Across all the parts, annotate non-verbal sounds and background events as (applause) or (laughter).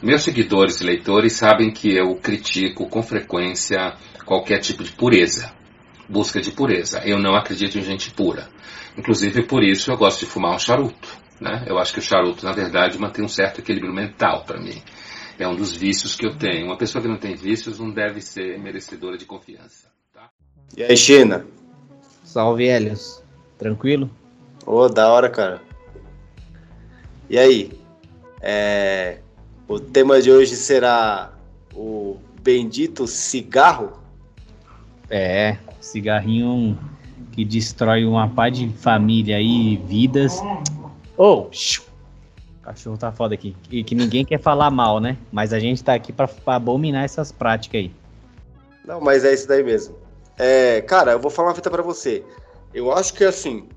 Meus seguidores e leitores sabem que eu critico com frequência qualquer tipo de pureza, busca de pureza. Eu não acredito em gente pura. Inclusive por isso eu gosto de fumar um charuto. Né? Eu acho que o charuto, na verdade, mantém um certo equilíbrio mental para mim. É um dos vícios que eu tenho. Uma pessoa que não tem vícios não deve ser merecedora de confiança. Tá? E aí, China? Salve, Helios. Tranquilo? Ô, oh, da hora, cara. E aí? É... O tema de hoje será o bendito cigarro? É, cigarrinho que destrói uma pá de família e vidas. Oh, o cachorro tá foda aqui. E que ninguém quer falar mal, né? Mas a gente tá aqui pra, pra abominar essas práticas aí. Não, mas é isso daí mesmo. É, cara, eu vou falar uma fita para você. Eu acho que assim,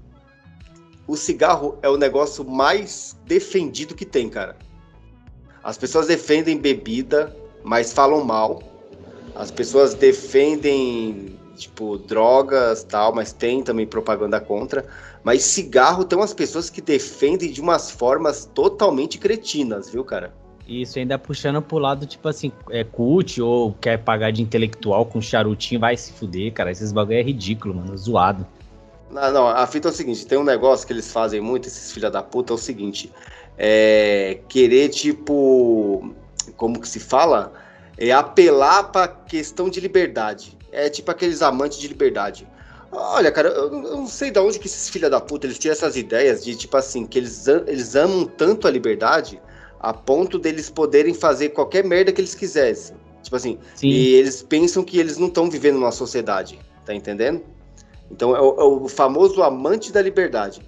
o cigarro é o negócio mais defendido que tem, cara. As pessoas defendem bebida, mas falam mal. As pessoas defendem tipo, drogas tal, mas tem também propaganda contra. Mas cigarro tem umas pessoas que defendem de umas formas totalmente cretinas, viu, cara? Isso, ainda puxando pro lado, tipo assim, é cult ou quer pagar de intelectual com charutinho, vai se fuder, cara. Esses bagulho é ridículo, mano, zoado. Não, não, a fita é o seguinte, tem um negócio que eles fazem muito, esses filha da puta, é o seguinte, é querer, tipo, como que se fala? É apelar pra questão de liberdade é tipo aqueles amantes de liberdade. Olha, cara, eu, não sei de onde que esses filha da puta eles tiram essas ideias de tipo assim, que eles, eles amam tanto a liberdade a ponto deles poderem fazer qualquer merda que eles quisessem. Tipo assim, Sim. e eles pensam que eles não estão vivendo numa sociedade, tá entendendo? Então é o, é o, famoso amante da liberdade.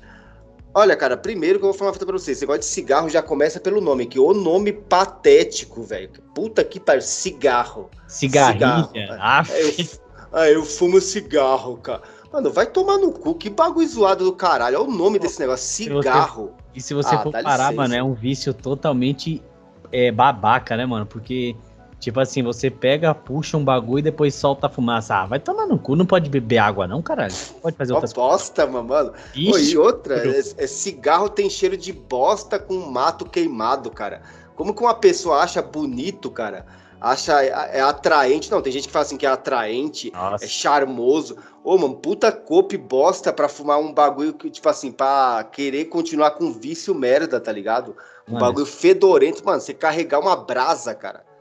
Olha, cara, primeiro que eu vou falar uma coisa pra você, esse negócio de cigarro já começa pelo nome, que o nome patético, velho. Puta que pariu, cigarro. Cigarrinha? Cigarro. Ah, eu, ah, eu fumo cigarro, cara. Mano, vai tomar no cu, que bagulho zoado do caralho. Olha o nome desse negócio, cigarro. Se você, e se você ah, for parar, licença. mano, é um vício totalmente é, babaca, né, mano? Porque Tipo assim, você pega, puxa um bagulho e depois solta a fumaça. Ah, vai tomar no cu, não pode beber água, não, caralho. Pode fazer outras bosta, coisas. mano. Ixi, e outra, é, é, cigarro tem cheiro de bosta com mato queimado, cara. Como que uma pessoa acha bonito, cara? Acha é, é atraente. Não, tem gente que fala assim que é atraente, Nossa. é charmoso. Ô, mano, puta cope bosta pra fumar um bagulho que, tipo assim, pra querer continuar com vício merda, tá ligado? Um mano, bagulho fedorento, mano. Você carregar uma brasa, cara.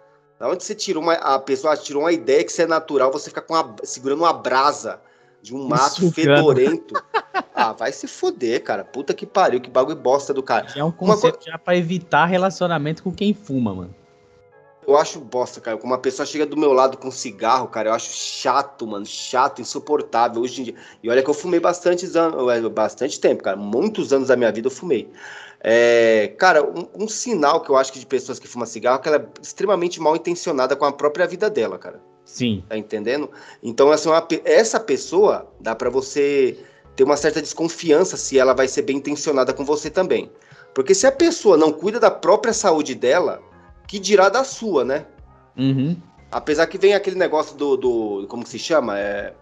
Da onde você tirou uma. A pessoa tirou uma ideia que isso é natural, você fica com uma, segurando uma brasa de um mato Isso, fedorento. ah, vai se foder, cara. Puta que pariu, que bagulho bosta do cara. É um conceito uma... já pra evitar relacionamento com quem fuma, mano. Eu acho bosta, cara. Quando uma pessoa chega do meu lado com cigarro, cara, eu acho chato, mano. Chato, insuportável. Hoje em dia. E olha que eu fumei bastante anos, bastante tempo, cara. Muitos anos da minha vida eu fumei. É, cara, um, um, sinal que eu acho que de pessoas que fumam cigarro é que ela é extremamente mal intencionada com a própria vida dela, cara. Sim. Tá entendendo? Então, assim, uma, essa pessoa dá para você ter uma certa desconfiança se ela vai ser bem intencionada com você também. Porque se a pessoa não cuida da própria saúde dela, que dirá da sua, né? Uhum. Apesar que vem aquele negócio do, do. Como que se chama? É,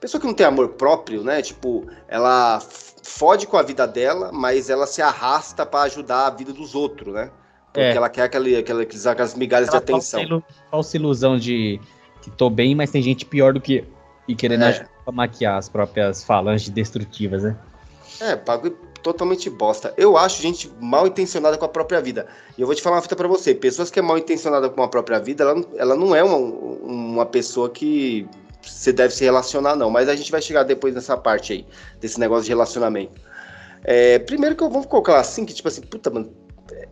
pessoa que não tem amor próprio, né? Tipo, ela fode com a vida dela, mas ela se arrasta para ajudar a vida dos outros, né? Porque é. ela quer aquele, aquele, aquelas migalhas ela de atenção. Falsa, falsa ilusão de que tô bem, mas tem gente pior do que. E querendo é. ajudar pra maquiar as próprias falanges destrutivas, né? É, bagulho totalmente bosta. Eu acho gente mal intencionada com a própria vida. E eu vou te falar uma fita pra você: pessoas que é mal intencionada com a própria vida, ela, ela não é uma, uma pessoa que você deve se relacionar, não. Mas a gente vai chegar depois nessa parte aí, desse negócio de relacionamento. É, primeiro que eu vou colocar assim, que tipo assim, puta, mano, é,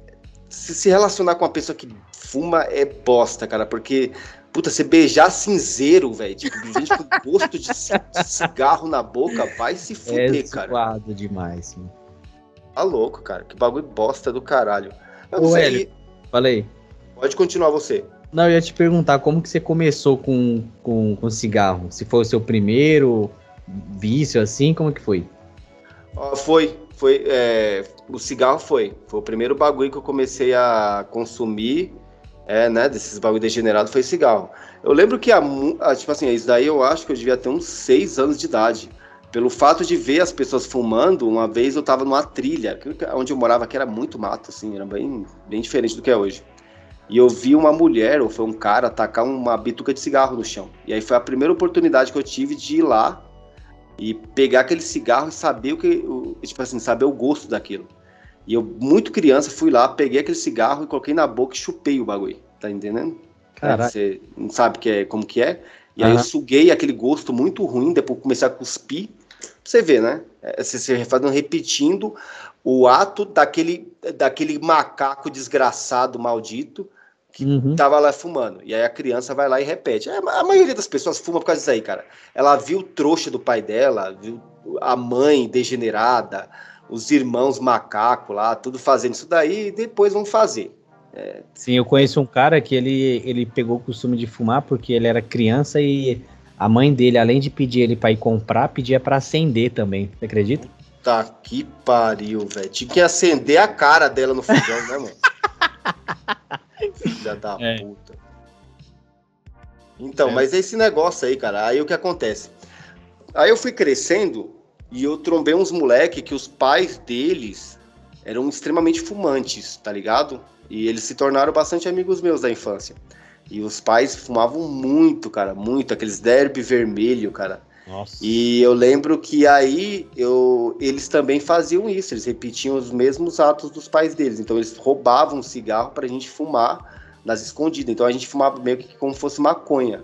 se, se relacionar com uma pessoa que fuma é bosta, cara, porque, puta, você beijar cinzeiro, velho, tipo, gente com gosto de, cigarro na boca, vai se fuder, é cara. É demais, sim. Tá louco, cara, que bagulho bosta do caralho. Eu Ô, Hélio, falei. Pode continuar você. Não, eu ia te perguntar como que você começou com, com, com cigarro? Se foi o seu primeiro vício assim, como que foi? Uh, foi, foi, é, o cigarro foi, foi o primeiro bagulho que eu comecei a consumir, é, né, desses bagulho degenerado foi cigarro. Eu lembro que, a, a, tipo assim, isso daí eu acho que eu devia ter uns seis anos de idade. Pelo fato de ver as pessoas fumando, uma vez eu tava numa trilha, onde eu morava que era muito mato, assim, era bem, bem diferente do que é hoje. E eu vi uma mulher, ou foi um cara, tacar uma bituca de cigarro no chão. E aí foi a primeira oportunidade que eu tive de ir lá e pegar aquele cigarro e saber o que, tipo assim, saber o gosto daquilo. E eu, muito criança, fui lá, peguei aquele cigarro e coloquei na boca e chupei o bagulho. Tá entendendo? Caraca. Você não sabe que é, como que é. E aí eu suguei aquele gosto muito ruim, depois comecei a cuspir. Você ver, né? É, Você se fazendo repetindo o ato daquele, daquele macaco desgraçado, maldito, que Uhum. tava lá fumando. E aí a criança vai lá e repete. É, A maioria das pessoas fuma por causa disso aí, cara. Ela viu o trouxa do pai dela, viu a mãe degenerada, os irmãos macaco lá, tudo fazendo isso daí, e depois vão fazer. Sim, eu conheço um cara que ele, ele pegou o costume de fumar porque ele era criança e a mãe dele, além de pedir ele pra ir comprar, pedia pra acender também. Você acredita? Tá que pariu, velho. Tinha que acender a cara dela no fogão, né, mano? (laughs) Filha da É. puta. Então, É. mas esse negócio aí, cara, aí o que acontece? Aí eu fui crescendo e eu trombei uns moleque que os pais deles eram extremamente fumantes, tá ligado? E eles se tornaram bastante amigos meus da infância. E os pais fumavam muito, cara, muito, aqueles derby vermelho, cara. E eu lembro que aí eu, eles também faziam isso, eles repetiam os mesmos atos dos pais deles. Então eles roubavam cigarro pra gente fumar nas escondidas. Então a gente fumava meio que como fosse maconha.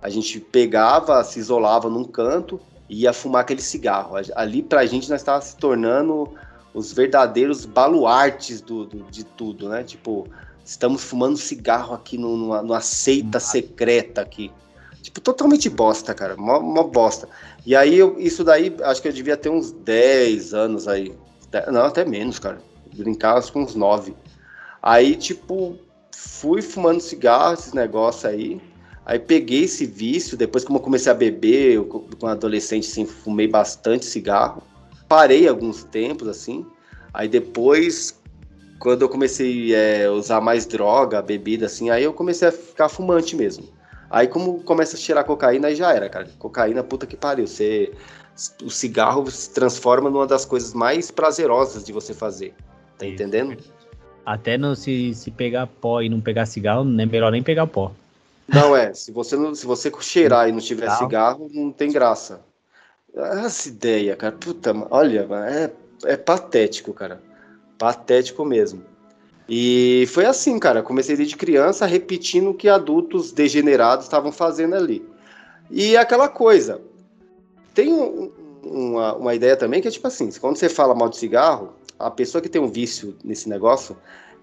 A gente pegava, se isolava num canto e ia fumar aquele cigarro. Ali pra gente nós estávamos se tornando os verdadeiros baluartes do, do- de tudo, né? Tipo, estamos fumando cigarro aqui no- numa, numa seita secreta aqui. Tipo, totalmente bosta, cara. Mó, mó bosta. E aí, eu- isso daí, acho que eu devia ter uns 10 anos aí. Não, até menos, cara. Brincava com uns 9. Aí, tipo, fui fumando cigarro, esses negócios aí. Aí peguei esse vício, depois que eu comecei a beber, eu, com adolescente, assim, fumei bastante cigarro. Parei alguns tempos, assim. Aí depois, quando eu comecei a usar mais droga, bebida, assim, aí eu comecei a ficar fumante mesmo. Aí como começa a cheirar cocaína, aí já era, cara. Cocaína, puta que pariu. Você, o cigarro se transforma numa das coisas mais prazerosas de você fazer. Tá Isso. entendendo? Até no, se, se pegar pó e não pegar cigarro, é melhor nem pegar pó. Não é. Se você, não, se você cheirar e não tiver Cigarro. cigarro, não tem graça. Essa ideia, cara. Puta, olha, é, é patético, cara. Patético mesmo. E foi assim, cara. Comecei desde criança repetindo o que adultos degenerados estavam fazendo ali. E aquela coisa. Tem um- uma, uma ideia também que é tipo assim: quando você fala mal de cigarro, a pessoa que tem um vício nesse negócio,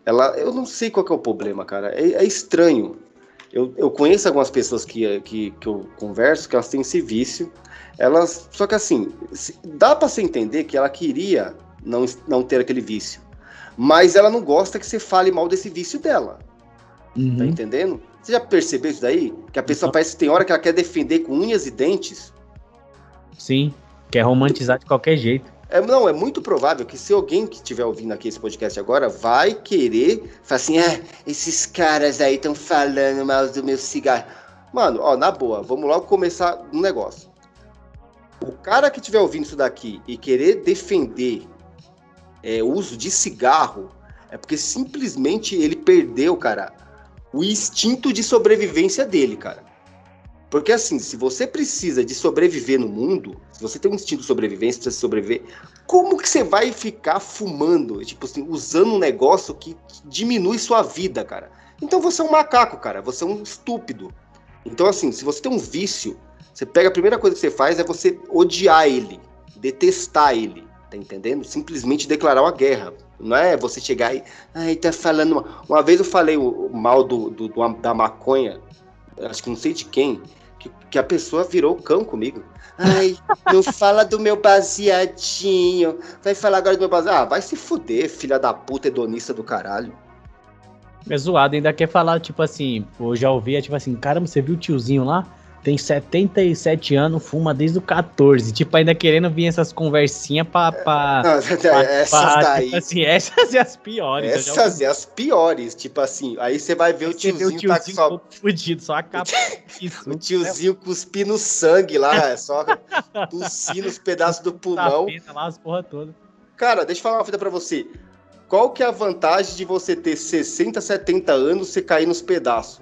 ela. Eu não sei qual é o problema, cara. É, é estranho. Eu, eu conheço algumas pessoas que, que, que eu converso que elas têm esse vício. Elas. Só que assim, se- dá pra você entender que ela queria não, não ter aquele vício. Mas ela não gosta que você fale mal desse vício dela. Tá Uhum. entendendo? Você já percebeu isso daí? Que a pessoa parece que tem hora que ela quer defender com unhas e dentes. Sim, quer romantizar de qualquer jeito. É, não, é muito provável que se alguém que estiver ouvindo aqui esse podcast agora vai querer falar assim, ah, esses caras aí estão falando mal do meu cigarro. Mano, ó, na boa, vamos logo começar um negócio. O cara que estiver ouvindo isso daqui e querer defender é, uso de cigarro é porque simplesmente ele perdeu, cara, o instinto de sobrevivência dele, cara. Porque assim, se você precisa de sobreviver no mundo, se você tem um instinto de sobrevivência, precisa sobreviver, como que você vai ficar fumando, tipo assim, usando um negócio que diminui sua vida, cara? Então você é um macaco, cara, você é um estúpido. Então assim, se você tem um vício, você pega a primeira coisa que você faz é você odiar ele, detestar ele, tá entendendo? Simplesmente declarar uma guerra. Não é você chegar e, ai, tá falando. Uma, uma vez eu falei o, mal do, do- do- da maconha, acho que não sei de quem, que, que a pessoa virou cão comigo. Ai, não (laughs) fala do meu baseadinho. Vai falar agora do meu baseado. Ah, vai se fuder, filha da puta hedonista do caralho. É zoado, ainda quer falar, tipo assim, eu já ouvi, é tipo assim, caramba, você viu o tiozinho lá? Tem 77 anos, fuma desde o 14. Tipo, ainda querendo vir essas conversinhas pra. pra, Não, pra- essas pra- daí. tipo assim, essas e as piores. eu já. Essas é as piores, tipo assim. Aí você vai ver o Você vê tiozinho, tá só. fudido, só a (laughs) capa. Isso. O tiozinho cuspindo sangue lá, é só (laughs) tossindo os pedaços do pulmão. Lá, as porra toda. Cara, deixa eu falar uma fita pra você. qual que é a vantagem de você ter 60, 70 anos e cair nos pedaços?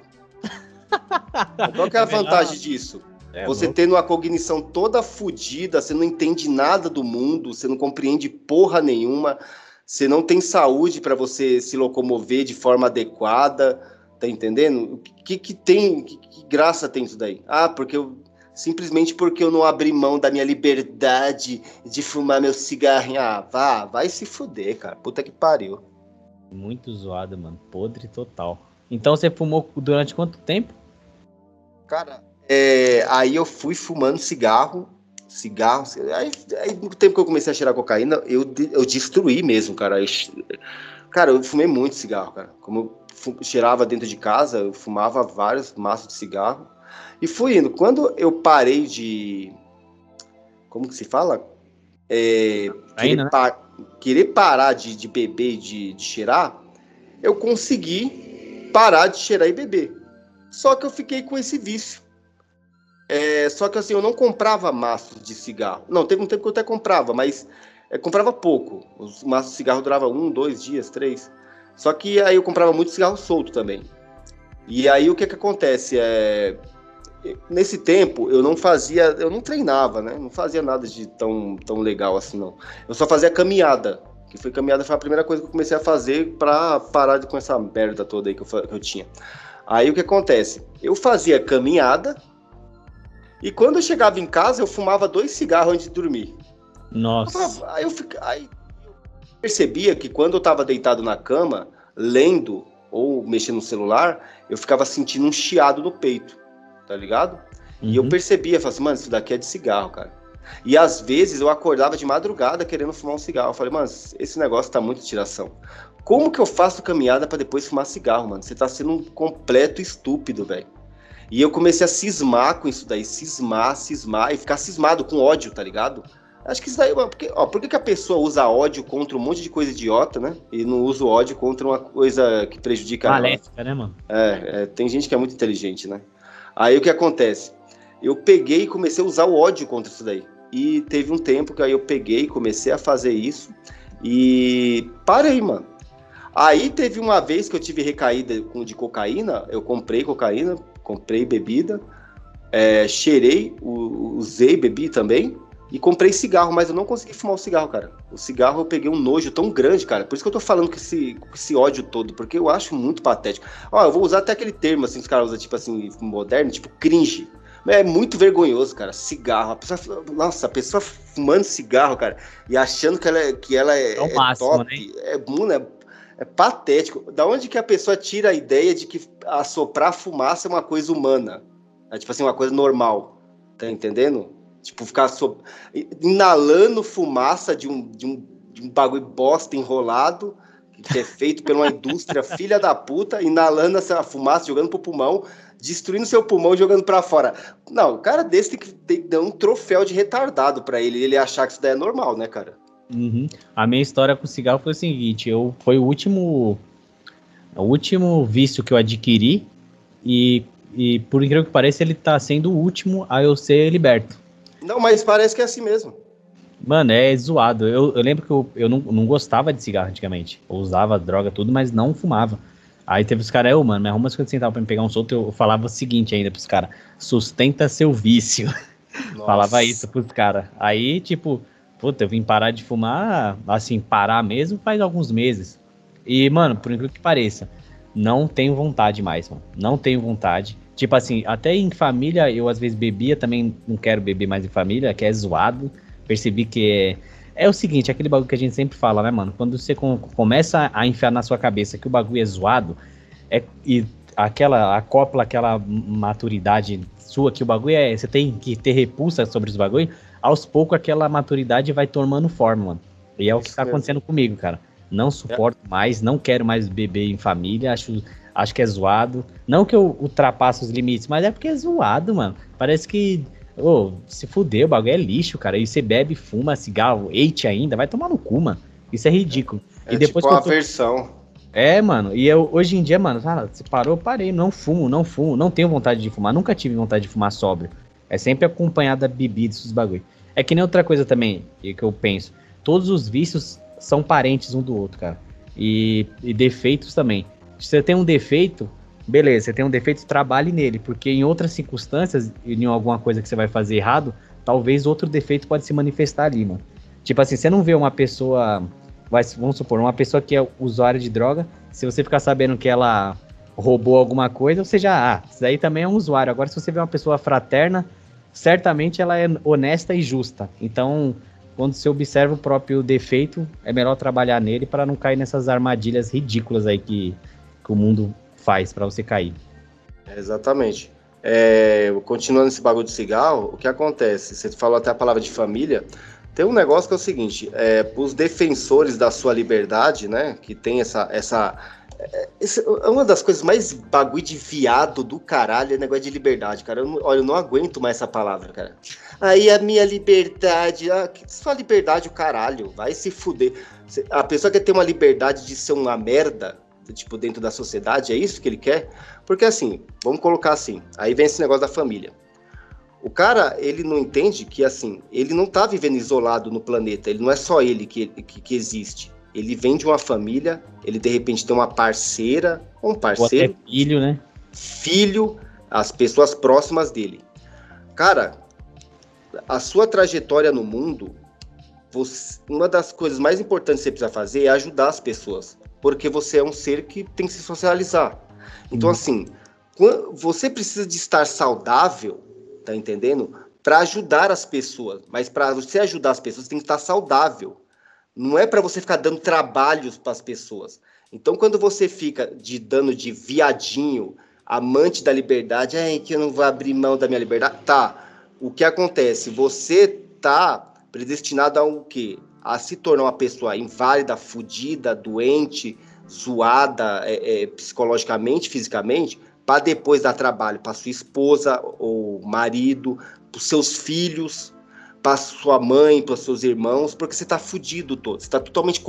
Qual que é a vantagem disso? É, você louco. tendo uma cognição toda fodida, você não entende nada do mundo, você não compreende porra nenhuma, você não tem saúde para você se locomover de forma adequada, tá entendendo? O que, que tem, que, que, graça tem isso daí? Ah, porque eu simplesmente porque eu não abri mão da minha liberdade de fumar meu cigarrinho. Ah, vá, vai se fuder, cara. Puta que pariu. Muito zoado, mano. Podre total. Então você fumou durante quanto tempo? Cara, é, aí eu fui fumando cigarro, cigarro. Aí, aí, no tempo que eu comecei a cheirar cocaína, eu, eu destruí mesmo, cara. Eu, cara, eu fumei muito cigarro, cara. Como eu cheirava dentro de casa, eu fumava vários maços de cigarro. E fui indo. Quando eu parei de. Como que se fala? É, querer, né? pa querer, parar de, de beber e de, de cheirar, eu consegui parar de cheirar e beber. Só que eu fiquei com esse vício. É, só que assim, eu não comprava maços de cigarro. Não, teve um tempo que eu até comprava, mas é, comprava pouco. Os maços de cigarro duravam um, dois dias, três. Só que aí eu comprava muito cigarro solto também. E aí o que que acontece? É, nesse tempo eu não fazia, eu não treinava, né? Não fazia nada de tão, tão legal assim, não. Eu só fazia caminhada. Que foi caminhada, foi a primeira coisa que eu comecei a fazer para parar com essa merda toda aí que eu, que eu tinha. Aí o que acontece? Eu fazia caminhada, e quando eu chegava em casa, eu fumava dois cigarros antes de dormir. Nossa. aí, eu fica, aí eu percebia que quando eu estava deitado na cama, lendo ou mexendo no celular, eu ficava sentindo um chiado no peito, tá ligado? Uhum. E eu uhum. percebia, falava assim, mano, isso daqui é de cigarro, cara. E às vezes eu acordava de madrugada querendo fumar um cigarro. Eu falei, mano, esse negócio tá muito tiração. Como que eu faço caminhada para depois fumar cigarro, mano? Você tá sendo um completo estúpido, velho. E eu comecei a cismar com isso daí, cismar, cismar, e ficar cismado com ódio, tá ligado? Acho que isso daí, porque, ó, por que, que a pessoa usa ódio contra um monte de coisa idiota, né? E não usa ódio contra uma coisa que prejudica Maléfica, né, mano? É, é, tem gente que é muito inteligente, né? Aí o que acontece? Eu peguei e comecei a usar o ódio contra isso daí. E teve um tempo que aí eu peguei comecei a fazer isso. E parei, mano. Aí teve uma vez que eu tive recaída de cocaína, eu comprei cocaína, comprei bebida, é, cheirei, usei, bebi também, e comprei cigarro, mas eu não consegui fumar o cigarro, cara. O cigarro eu peguei um nojo tão grande, cara. Por isso que eu tô falando com esse, com esse ódio todo, porque eu acho muito patético. Ó, eu vou usar até aquele termo, assim, os caras usam, tipo assim, moderno, tipo cringe. É muito vergonhoso, cara. Cigarro. A pessoa, nossa, a pessoa fumando cigarro, cara, e achando que ela é, que ela é, é, o máximo, top. Né? É, é, é patético. Da onde que a pessoa tira a ideia de que assoprar fumaça é uma coisa humana? É tipo assim, uma coisa normal. Tá entendendo? Tipo, ficar so... inalando fumaça de um, de, um, de um bagulho bosta enrolado, que é feito por uma indústria (laughs) filha da puta, inalando essa fumaça, jogando pro pulmão, destruindo seu pulmão e jogando para fora. Não, o cara desse tem que, tem que dar um troféu de retardado para ele, ele achar que isso daí é normal, né, cara? Uhum. A minha história com cigarro foi o seguinte: eu foi o último, o último vício que eu adquiri e, e por incrível que pareça ele tá sendo o último a eu ser liberto. Não, mas parece que é assim mesmo. Mano, é zoado. Eu, eu lembro que eu, eu não, não gostava de cigarro antigamente. Eu usava droga, tudo, mas não fumava. Aí teve os caras, eu, mano, me arruma 50 centavos pra me pegar um solto. Eu falava o seguinte ainda pros caras: sustenta seu vício. (laughs) falava isso pros caras. Aí, tipo, Puta, eu vim parar de fumar, assim, parar mesmo faz alguns meses. E, mano, por incrível que pareça, não tenho vontade mais, mano. Não tenho vontade. Tipo assim, até em família eu às vezes bebia, também não quero beber mais em família, que é zoado. Percebi que é. É o seguinte, aquele bagulho que a gente sempre fala, né, mano? Quando você com, começa a enfiar na sua cabeça que o bagulho é zoado, é, e aquela acopla aquela maturidade sua que o bagulho é. Você tem que ter repulsa sobre os bagulhos aos poucos aquela maturidade vai tomando forma, mano. E é o que tá acontecendo comigo, cara. Não suporto é. mais, não quero mais beber em família, acho, acho que é zoado. Não que eu ultrapasse os limites, mas é porque é zoado, mano. Parece que, ô, se fuder, o bagulho é lixo, cara. E você bebe, fuma, cigarro, eite ainda, vai tomar no cu, mano. Isso é ridículo. É, e depois tipo uma tô... versão. É, mano, e eu, hoje em dia, mano, cara, você parou, parei, não fumo, não fumo, não tenho vontade de fumar, nunca tive vontade de fumar sóbrio. É sempre acompanhado da bebida, esses bagulho. É que nem outra coisa também que eu penso. Todos os vícios são parentes um do outro, cara. E, e defeitos também. Se você tem um defeito, beleza, você tem um defeito, trabalhe nele, porque em outras circunstâncias, em alguma coisa que você vai fazer errado, talvez outro defeito pode se manifestar ali, mano. Tipo assim, você não vê uma pessoa, vamos supor, uma pessoa que é usuária de droga, se você ficar sabendo que ela roubou alguma coisa, você já, ah, isso daí também é um usuário. Agora, se você vê uma pessoa fraterna, certamente ela é honesta e justa. Então, quando você observa o próprio defeito, é melhor trabalhar nele para não cair nessas armadilhas ridículas aí que, que o mundo faz para você cair. exatamente. É, continuando esse bagulho de cigarro, o que acontece? Você falou até a palavra de família. Tem um negócio que é o seguinte: é, para os defensores da sua liberdade, né? Que tem essa, essa é uma das coisas mais bagulho de viado do caralho, é negócio de liberdade, cara. Eu olha, eu não aguento mais essa palavra, cara. Aí a minha liberdade. Ah, que sua liberdade, o caralho. Vai se fuder. A pessoa quer ter uma liberdade de ser uma merda, tipo, dentro da sociedade, é isso que ele quer? Porque assim, vamos colocar assim. Aí vem esse negócio da família. O cara, ele não entende que, assim, ele não tá vivendo isolado no planeta. Ele não é só ele que, que, que existe ele vem de uma família, ele de repente tem uma parceira, um parceiro. Ou filho, né? Filho, as pessoas próximas dele. Cara, a sua trajetória no mundo, você, uma das coisas mais importantes que você precisa fazer é ajudar as pessoas. Porque você é um ser que tem que se socializar. Então, hum. assim, você precisa de estar saudável, tá entendendo? Para ajudar as pessoas. Mas para você ajudar as pessoas, você tem que estar saudável. Não é para você ficar dando trabalhos para as pessoas. Então, quando você fica de dando de viadinho, amante da liberdade, é que eu não vou abrir mão da minha liberdade, tá? O que acontece? Você tá predestinado a o quê? A se tornar uma pessoa inválida, fodida, doente, zoada é, é, psicologicamente, fisicamente, para depois dar trabalho para sua esposa ou marido, para seus filhos, para sua mãe, para seus irmãos, porque você está fudido todo. Você está totalmente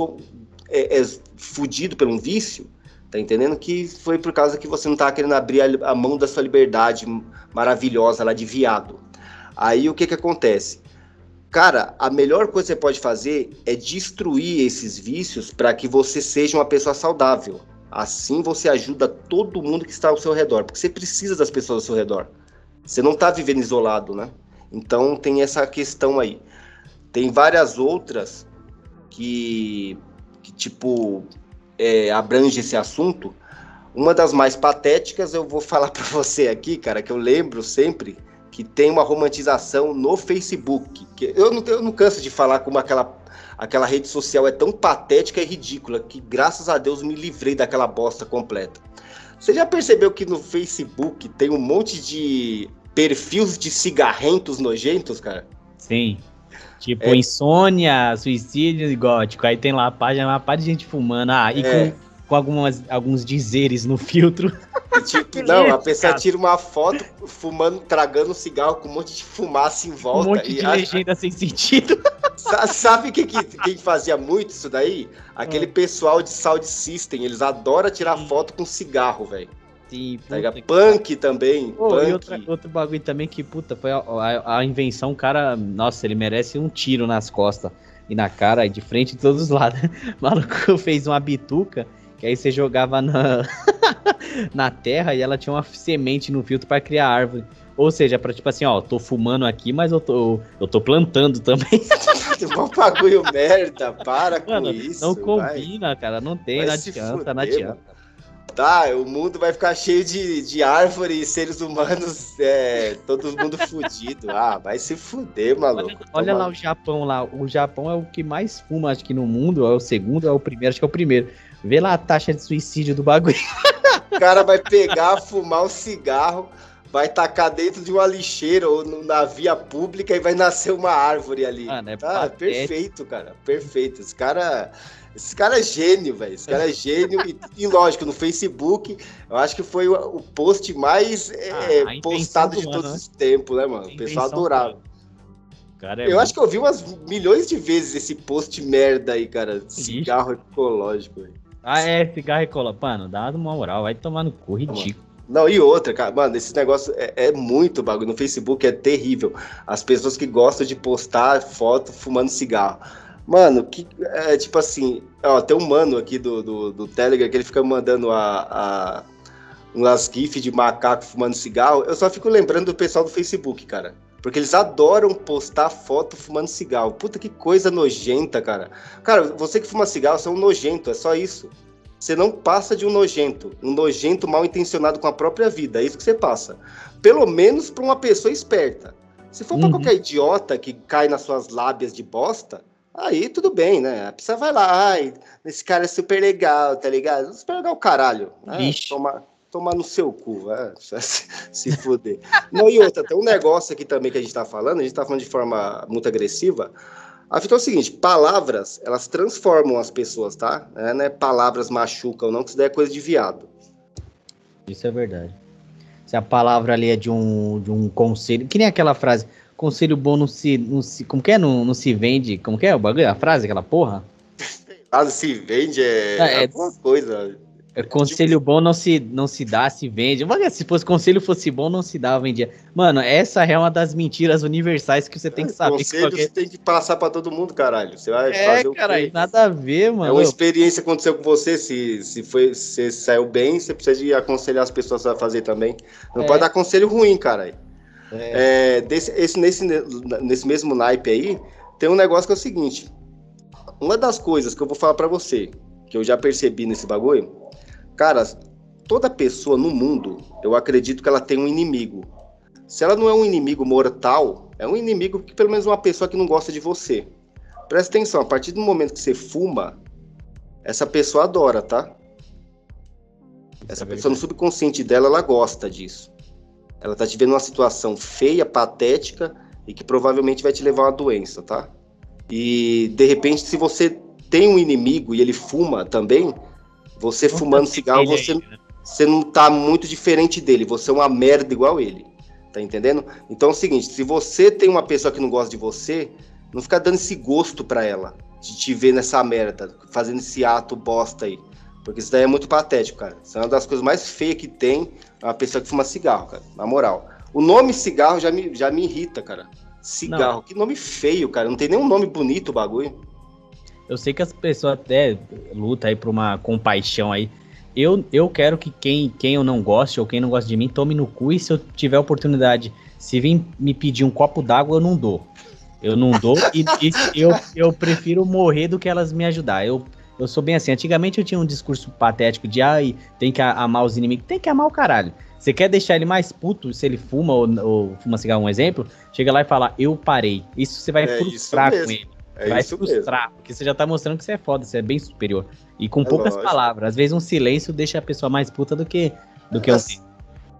é, é, fudido por um vício, tá entendendo? Que foi por causa que você não estava querendo abrir a, a, mão da sua liberdade maravilhosa lá de viado. Aí o que que acontece? Cara, a melhor coisa que você pode fazer é destruir esses vícios para que você seja uma pessoa saudável. Assim você ajuda todo mundo que está ao seu redor, porque você precisa das pessoas ao seu redor. Você não está vivendo isolado, né? Então tem essa questão aí. Tem várias outras que, que tipo, é, abrange esse assunto. Uma das mais patéticas eu vou (laughs) falar para você aqui, cara, que eu lembro sempre que tem uma romantização no Facebook. Que eu, não, eu não canso de falar como aquela, aquela rede social é tão patética e ridícula que, graças a Deus, me livrei daquela bosta completa. Você já percebeu que no Facebook tem um monte de perfis de cigarrentos nojentos, cara? Sim. Tipo, é. insônia, suicídio e gótico. Aí tem lá a página, uma página de gente fumando. Ah, e é. com, com algumas, alguns dizeres no filtro. Tipo, não, a pessoa tira uma foto fumando, tragando um cigarro com um monte de fumaça em volta. Um monte de legenda sem sentido. (laughs) Sabe quem que, quem fazia muito isso daí? Aquele é. pessoal de Sound System, eles adoram tirar foto com cigarro, velho. Sim, Pega punk também. Oh, punk. E outra, outro bagulho também que, puta, foi a, a, a, invenção, cara. Nossa, ele merece um tiro nas costas e na cara, e de frente de todos os lados. O (laughs) maluco fez uma bituca, que aí você jogava na, (laughs) na terra e ela tinha uma semente no filtro para criar árvore. Ou seja, para tipo assim, ó, tô fumando aqui, mas eu tô, eu tô plantando também. (laughs) um bagulho merda, para Mano, com isso. Não combina, vai. cara, não tem, vai não adianta, fuder, não adianta. Mano. Tá, o mundo vai ficar cheio de, de árvores e seres humanos, é, todo mundo fudido. Ah, vai se fuder, maluco. Olha, olha lá o Japão lá. O Japão é o que mais fuma, acho que no mundo. É o segundo, é o primeiro, acho que é o primeiro. Vê lá a taxa de suicídio do bagulho. O cara vai pegar, fumar um cigarro, vai tacar dentro de uma lixeira ou na via pública e vai nascer uma árvore ali. Mano, é ah, perfeito, cara. Perfeito. Esse cara. Esse cara é gênio, velho. Esse cara é gênio. e, e, lógico, no Facebook, eu acho que foi o, o post mais é, ah, postado de todos os tempos, né, mano? O pessoal adorava. Cara, é eu muito... acho que eu vi umas milhões de vezes esse post merda aí, cara. Cigarro ecológico, velho. Ah, é, cigarro ecológico. Mano, dá uma moral, vai tomar no cu, ridículo. Não, e outra, cara, mano, esse negócio é, é, muito bagulho. No Facebook é terrível. As pessoas que gostam de postar foto fumando cigarro. Mano, que, é tipo assim, ó, tem um mano aqui do, do, do Telegram que ele fica mandando a, a umas gifs de macaco fumando cigarro. Eu só fico lembrando do pessoal do Facebook, cara. Porque eles adoram postar foto fumando cigarro. Puta que coisa nojenta, cara. Cara, você que fuma cigarro, você é um nojento, é só isso. Você não passa de um nojento. Um nojento mal intencionado com a própria vida. É isso que você passa. Pelo menos pra uma pessoa esperta. Se for uhum. pra qualquer idiota que cai nas suas lábias de bosta, Aí tudo bem, né? A pessoa vai lá, ai, esse cara é super legal, tá ligado? Super legal, caralho. Né? Toma, toma no seu cu, é, (laughs) se, se fuder. Não, e outra, tem um negócio aqui também que a gente tá falando, a gente tá falando de forma muito agressiva. A fita é o seguinte, palavras, elas transformam as pessoas, tá? É, né? Palavras machucam, não que isso daí é coisa de viado. Isso é verdade. Se a palavra ali é de um, de um conselho, que nem aquela frase, conselho bom não se, não se. Como que é? Não, não se vende. Como que é o bagulho? A frase, aquela porra? Ah, se vende é, é, é alguma coisa. É, conselho bom não se, não se dá, se vende. Se fosse conselho fosse bom, não se dá, vendia. Mano, essa é uma das mentiras universais que você tem que saber. Conselho que qualquer... você tem que passar para todo mundo, caralho. Você vai é, fazer o caralho, nada a ver, mano. É uma experiência que aconteceu com você. Se, se, foi, se saiu bem, você precisa de aconselhar as pessoas a fazer também. Não é. pode dar conselho ruim, caralho. É. É, desse, esse, nesse, nesse mesmo naipe aí, tem um negócio que é o seguinte. Uma das coisas que eu vou falar para você, que eu já percebi nesse bagulho, cara, toda pessoa no mundo, eu acredito que ela tem um inimigo. Se ela não é um inimigo mortal, é um inimigo que pelo menos uma pessoa que não gosta de você. Presta atenção, a partir do momento que você fuma, essa pessoa adora, tá? Essa é pessoa no subconsciente dela, ela gosta disso. Ela tá te vendo numa situação feia, patética e que provavelmente vai te levar a uma doença, tá? E de repente, se você tem um inimigo e ele fuma também, você não fumando cigarro, você, né? você não tá muito diferente dele, você é uma merda igual ele. Tá entendendo? Então é o seguinte, se você tem uma pessoa que não gosta de você, não fica dando esse gosto para ela de te ver nessa merda, fazendo esse ato bosta aí. Porque isso daí é muito patético, cara. Isso é uma das coisas mais feias que tem uma pessoa que fuma cigarro, cara. Na moral. O nome cigarro já me, já me irrita, cara. Cigarro. Não. Que nome feio, cara. Não tem nenhum nome bonito o bagulho. Eu sei que as pessoas até lutam aí por uma compaixão aí. Eu, eu quero que quem, quem eu não goste ou quem não gosta de mim tome no cu e se eu tiver oportunidade, se vir me pedir um copo d'água, eu não dou. Eu não dou e, (laughs) e eu, eu prefiro morrer do que elas me ajudar. Eu eu sou bem assim. Antigamente eu tinha um discurso patético de ai, tem que amar os inimigos. Tem que amar o caralho. Você quer deixar ele mais puto se ele fuma ou, ou fuma cigarro, um exemplo? Chega lá e fala, eu parei. Isso você vai é frustrar com ele. É vai frustrar, mesmo. porque você já tá mostrando que você é foda, você é bem superior. E com é poucas lógico. palavras. Às vezes um silêncio deixa a pessoa mais puta do que, do que é, um...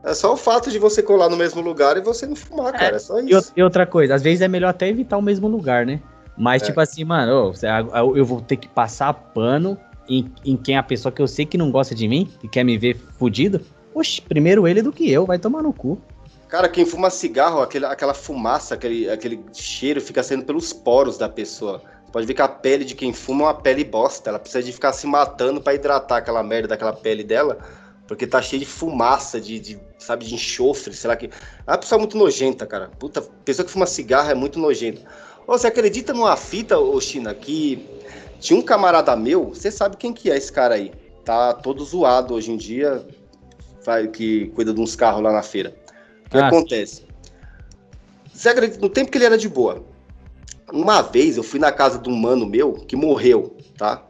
É só o fato de você colar no mesmo lugar e você não fumar, cara. É, só isso. E outra coisa, às vezes é melhor até evitar o mesmo lugar, né? Mas, é. tipo assim, mano, eu vou ter que passar pano em, em, quem é a pessoa que eu sei que não gosta de mim, que quer me ver fudido. Oxe, primeiro ele do que eu, vai tomar no cu. Cara, quem fuma cigarro, aquele, aquela fumaça, aquele, aquele cheiro fica saindo pelos poros da pessoa. Pode ver que a pele de quem fuma é uma pele bosta. Ela precisa de ficar se matando para hidratar aquela merda daquela pele dela, porque tá cheio de fumaça, de, de, sabe, de enxofre, sei lá que. É uma pessoa muito nojenta, cara. Puta, pessoa que fuma cigarro é muito nojenta. Você acredita numa fita, ô China, que tinha um camarada meu, você sabe quem que é esse cara aí? Tá todo zoado hoje em dia, que cuida de uns carros lá na feira. O que ah, acontece? Você acredita, no tempo que ele era de boa, uma vez eu fui na casa de um mano meu que morreu, tá?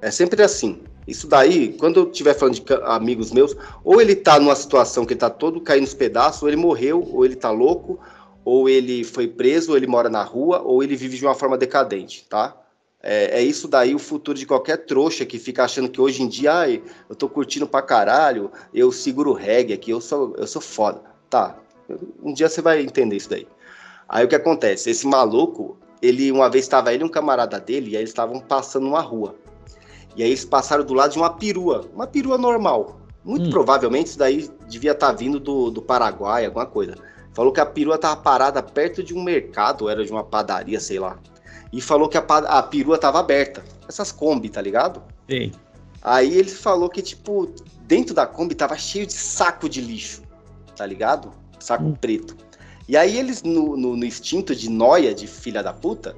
É sempre assim. Isso daí, quando eu estiver falando de amigos meus, ou ele tá numa situação que ele tá todo caindo nos pedaços, ou ele morreu, ou ele tá louco, ou ele foi preso, ou ele mora na rua, ou ele vive de uma forma decadente, tá? É, é, isso daí o futuro de qualquer trouxa que fica achando que hoje em dia, ai, eu tô curtindo pra caralho, eu seguro reggae aqui, eu sou, eu sou foda. Tá, um dia você vai entender isso daí. Aí o que acontece? Esse maluco, ele uma vez estava ele e um camarada dele, e aí eles estavam passando uma rua. E aí eles passaram do lado de uma perua, uma perua normal. Muito hum. provavelmente isso daí devia estar tá vindo do, do Paraguai, alguma coisa. Falou que a perua tava parada perto de um mercado, era de uma padaria, sei lá. E falou que a, a perua tava aberta. Essas Kombi, tá ligado? Sim. Aí ele falou que, tipo, dentro da Kombi tava cheio de saco de lixo, tá ligado? Saco hum. preto. E aí eles, no, no, no, instinto de noia de filha da puta,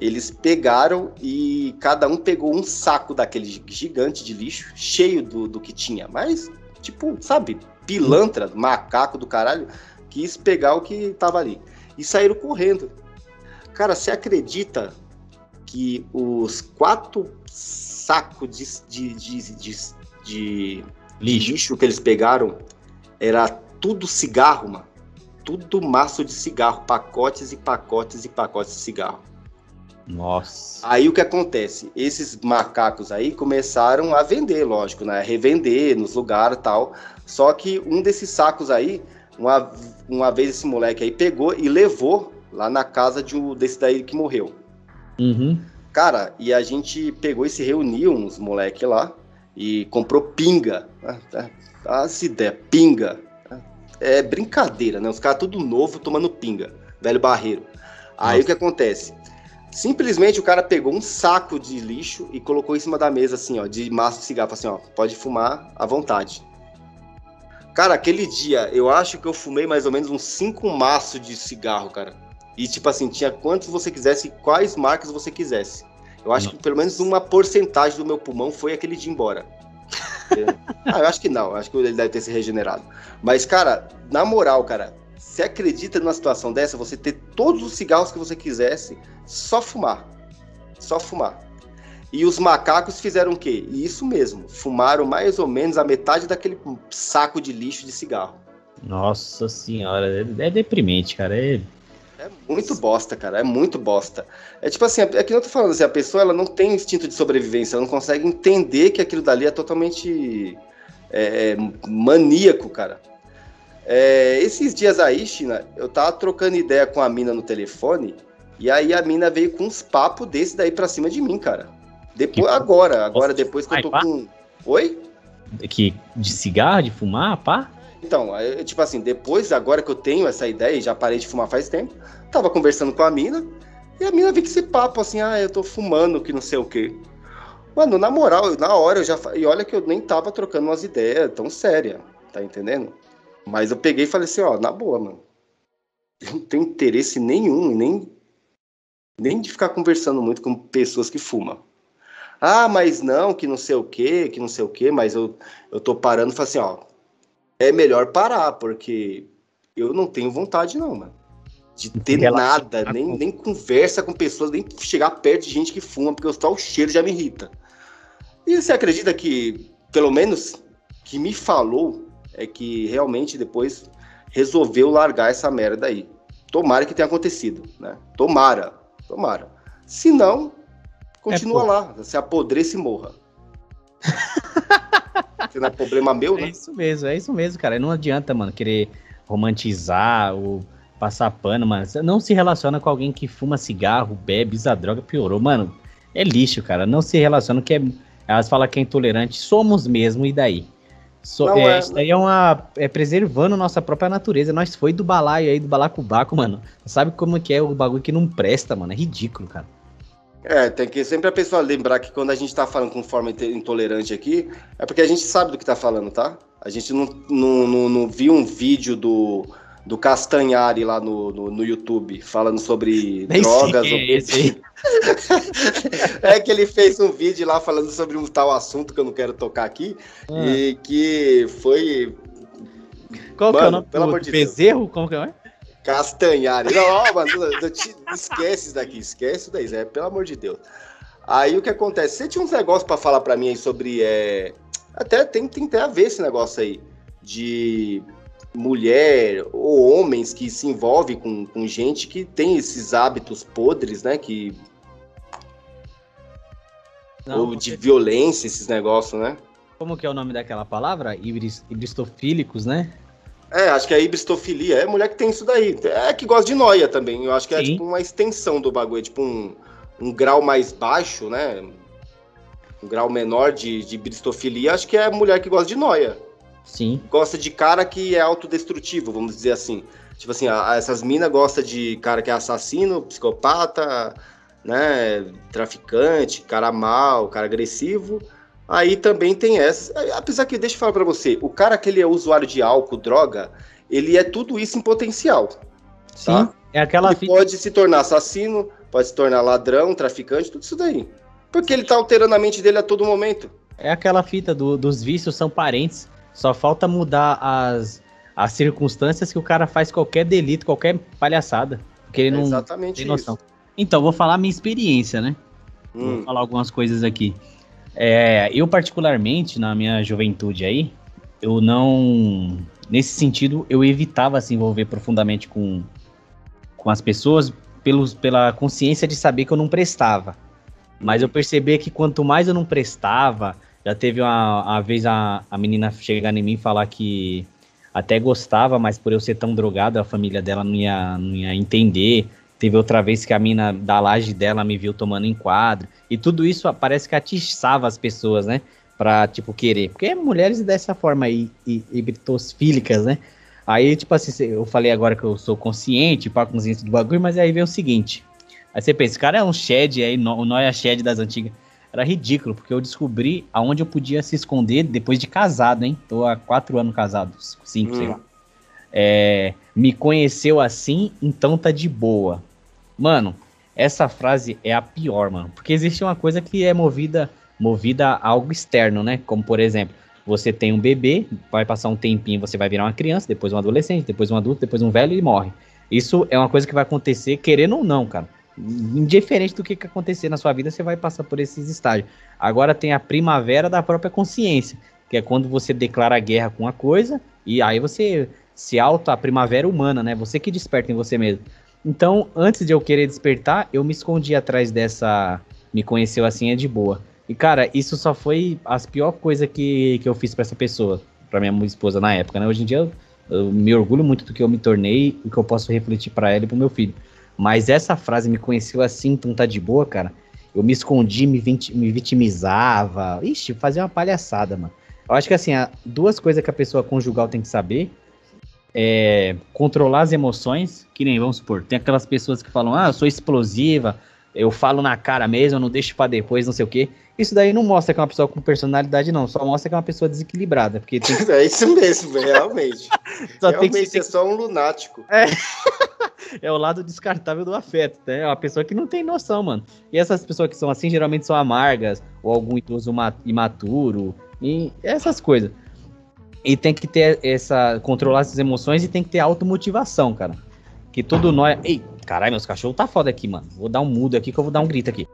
eles pegaram e cada um pegou um saco daquele gigante de lixo, cheio do, do que tinha. Mas, tipo, sabe, pilantra, macaco do caralho, quis pegar o que tava ali. E saíram correndo. Cara, você acredita que os quatro sacos de, de, de, de, lixo que eles pegaram era tudo cigarro, mano? Tudo maço de cigarro, pacotes e pacotes e pacotes de cigarro. Nossa. Aí o que acontece? Esses macacos aí começaram a vender, lógico, né? Revender nos lugares e tal. Só que um desses sacos aí, uma, uma vez esse moleque aí pegou e levou lá na casa de um desse daí que morreu. Uhum. Cara, e a gente pegou e se reuniu, uns moleque lá, e comprou pinga. Ah, tá. As ideias, pinga. É brincadeira, né? Os caras tudo novo tomando pinga, velho barreiro. Aí Nossa. o que acontece? Simplesmente o cara pegou um saco de lixo e colocou em cima da mesa, assim, ó, de maço de cigarro. Assim, ó, pode fumar à vontade. Cara, aquele dia, eu acho que eu fumei mais ou menos uns cinco maços de cigarro, cara. E, tipo assim, tinha quantos você quisesse e quais marcas você quisesse. Eu acho não. que pelo menos uma porcentagem do meu pulmão foi aquele de ir embora. Ah, eu acho que não, acho que ele deve ter se regenerado. Mas, cara, na moral, cara, você acredita numa situação dessa, você ter todos os cigarros que você quisesse, só fumar. Só fumar. E os macacos fizeram o quê? Isso mesmo, fumaram mais ou menos a metade daquele saco de lixo de cigarro. Nossa senhora, é, é deprimente, cara. É... é muito bosta, cara. É muito bosta. É tipo assim, é que eu tô falando assim, a pessoa ela não tem instinto de sobrevivência, ela não consegue entender que aquilo dali é totalmente é, é maníaco, cara. É, esses dias aí, China, eu tava trocando ideia com a mina no telefone, e aí a mina veio com uns papos desse daí pra cima de mim, cara. Depois, agora, agora depois que eu tô com. Oi? Que, de cigarro, de fumar, pá? Então, tipo assim, depois, agora que eu tenho essa ideia e já parei de fumar faz tempo, tava conversando com a mina, e a mina veio com esse papo assim, ah, eu tô fumando, que não sei o quê. Mano, na moral, na hora eu já. E olha que eu nem tava trocando umas ideias tão sérias, tá entendendo? Mas eu peguei e falei assim, ó, na boa, mano. Eu não tenho interesse nenhum, nem, nem de ficar conversando muito com pessoas que fumam. Ah, mas não, que não sei o que, que não sei o que, mas eu, eu tô parando e falo assim, ó, é melhor parar, porque eu não tenho vontade não, mano. De ter nada, nem, nem conversa com pessoas, nem chegar perto de gente que fuma, porque só o cheiro já me irrita. E você acredita que, pelo menos, que me falou é que realmente depois resolveu largar essa merda aí. Tomara que tenha acontecido, né? Tomara, tomara. Se não, continua é, lá, se apodreça e morra. (laughs) não é problema meu, é né? É isso mesmo, é isso mesmo, cara. Não adianta, mano, querer romantizar ou passar pano, mano. Você não se relaciona com alguém que fuma cigarro, bebe, usa droga, piorou. Mano, é lixo, cara. Não se relaciona, que é. Elas falam que é intolerante. Somos mesmo, e daí? So, é, é, isso daí é uma. É preservando nossa própria natureza. Nós foi do balaio aí, do balacobaco, mano. Sabe como que é o bagulho que não presta, mano? É ridículo, cara. É, tem que sempre a pessoa lembrar que quando a gente tá falando com forma intolerante aqui, é porque a gente sabe do que tá falando, tá? A gente não, não, não, não viu um vídeo do, do Castanhari lá no, no, no YouTube, falando sobre (laughs) Nem drogas. Ou... (laughs) é que ele fez um vídeo lá falando sobre um tal assunto que eu não quero tocar aqui, ah. e que foi. Qual mano, que é o nome? Pelo amor de Bezerro? Deus. Como que é? Castanhari. Não, mano, esquece isso daqui, esquece isso daí, Zé, pelo amor de Deus. Aí o que acontece? Você tinha uns negócios para falar para mim aí sobre. É... Até tem, tem até a ver esse negócio aí. De mulher ou homens que se envolvem com, com gente que tem esses hábitos podres, né? Que. Não, ou de violência, esses negócios, né? Como que é o nome daquela palavra? Ibristofílicos, né? É, acho que é hibristofilia. É mulher que tem isso daí. É que gosta de noia também. Eu acho que é tipo uma extensão do bagulho. É tipo um, um grau mais baixo, né? Um grau menor de, de hibristofilia. Acho que é mulher que gosta de noia. Sim. Gosta de cara que é autodestrutivo, vamos dizer assim. Tipo assim, a, a essas minas gostam de cara que é assassino, psicopata, né? Traficante, cara mal, cara agressivo. Aí também tem essa. Apesar que, deixa eu falar pra você, o cara que ele é usuário de álcool, droga, ele é tudo isso em potencial. Sim. Tá? É aquela ele pode se tornar assassino, pode se tornar ladrão, traficante, tudo isso daí. Porque ele tá alterando a mente dele a todo momento. É aquela fita do, dos vícios são parentes. Só falta mudar as, as circunstâncias que o cara faz qualquer delito, qualquer palhaçada. Porque ele É não exatamente tem noção. isso. Então, vou falar a minha experiência, né? Vou Hum, falar algumas coisas aqui. É, eu, particularmente, na minha juventude aí, eu não. Nesse sentido, eu evitava se envolver profundamente com, com as pessoas pelos, pela consciência de saber que eu não prestava. Mas eu percebi que quanto mais eu não prestava, já teve uma, uma vez a, a menina chegar em mim e falar que até gostava, mas por eu ser tão drogado, a família dela não ia, não ia entender. Teve outra vez que a mina da laje dela me viu tomando enquadro. E tudo isso parece que atiçava as pessoas, né? Pra, tipo, querer. Porque mulheres dessa forma aí, hi- hibritosfílicas, né? Aí, tipo assim, eu falei agora que eu sou consciente, pá, consciência do bagulho, mas aí vem o seguinte. Aí você pensa, esse cara é um Shed aí, o Noia Shed das antigas. Era ridículo, porque eu descobri aonde eu podia se esconder depois de casado, hein? Tô há quatro anos casado, cinco, sei Hum. lá. É, me conheceu assim, então tá de boa. Mano, essa frase é a pior, mano. Porque existe uma coisa que é movida, movida a algo externo, né? Como, por exemplo, você tem um bebê, vai passar um tempinho, você vai virar uma criança, depois um adolescente, depois um adulto, depois um velho e morre. Isso é uma coisa que vai acontecer, querendo ou não, cara. Indiferente do que, que acontecer na sua vida, você vai passar por esses estágios. Agora tem a primavera da própria consciência, que é quando você declara guerra com uma coisa e aí você se auto a primavera humana, né? Você que desperta em você mesmo. Então, antes de eu querer despertar, eu me escondi atrás dessa. Me conheceu assim é de boa. E, cara, isso só foi as pior coisa que, que eu fiz pra essa pessoa, pra minha esposa na época, né? Hoje em dia eu, eu me orgulho muito do que eu me tornei e que eu posso refletir pra ela e pro meu filho. Mas essa frase me conheceu assim, então tá de boa, cara. Eu me escondi, me, me vitimizava. Ixi, fazia uma palhaçada, mano. Eu acho que assim, duas coisas que a pessoa conjugal tem que saber é controlar as emoções, que nem vamos supor, tem aquelas pessoas que falam, ah, eu sou explosiva, eu falo na cara mesmo, eu não deixo pra depois, não sei o quê. Isso daí não mostra que é uma pessoa com personalidade, não, só mostra que é uma pessoa desequilibrada, porque tem, (laughs) É isso mesmo, realmente. (laughs) só tem que realmente ser é só um lunático. (laughs) é o lado descartável do afeto, né? É uma pessoa que não tem noção, mano. E essas pessoas que são assim geralmente são amargas, ou algum idoso ma- imaturo, e essas coisas. E tem que ter essa. controlar essas emoções e tem que ter automotivação, cara. Que todo nós. Ei, caralho, meus cachorros tá foda aqui, mano. Vou dar um mudo aqui que eu vou dar um grito aqui.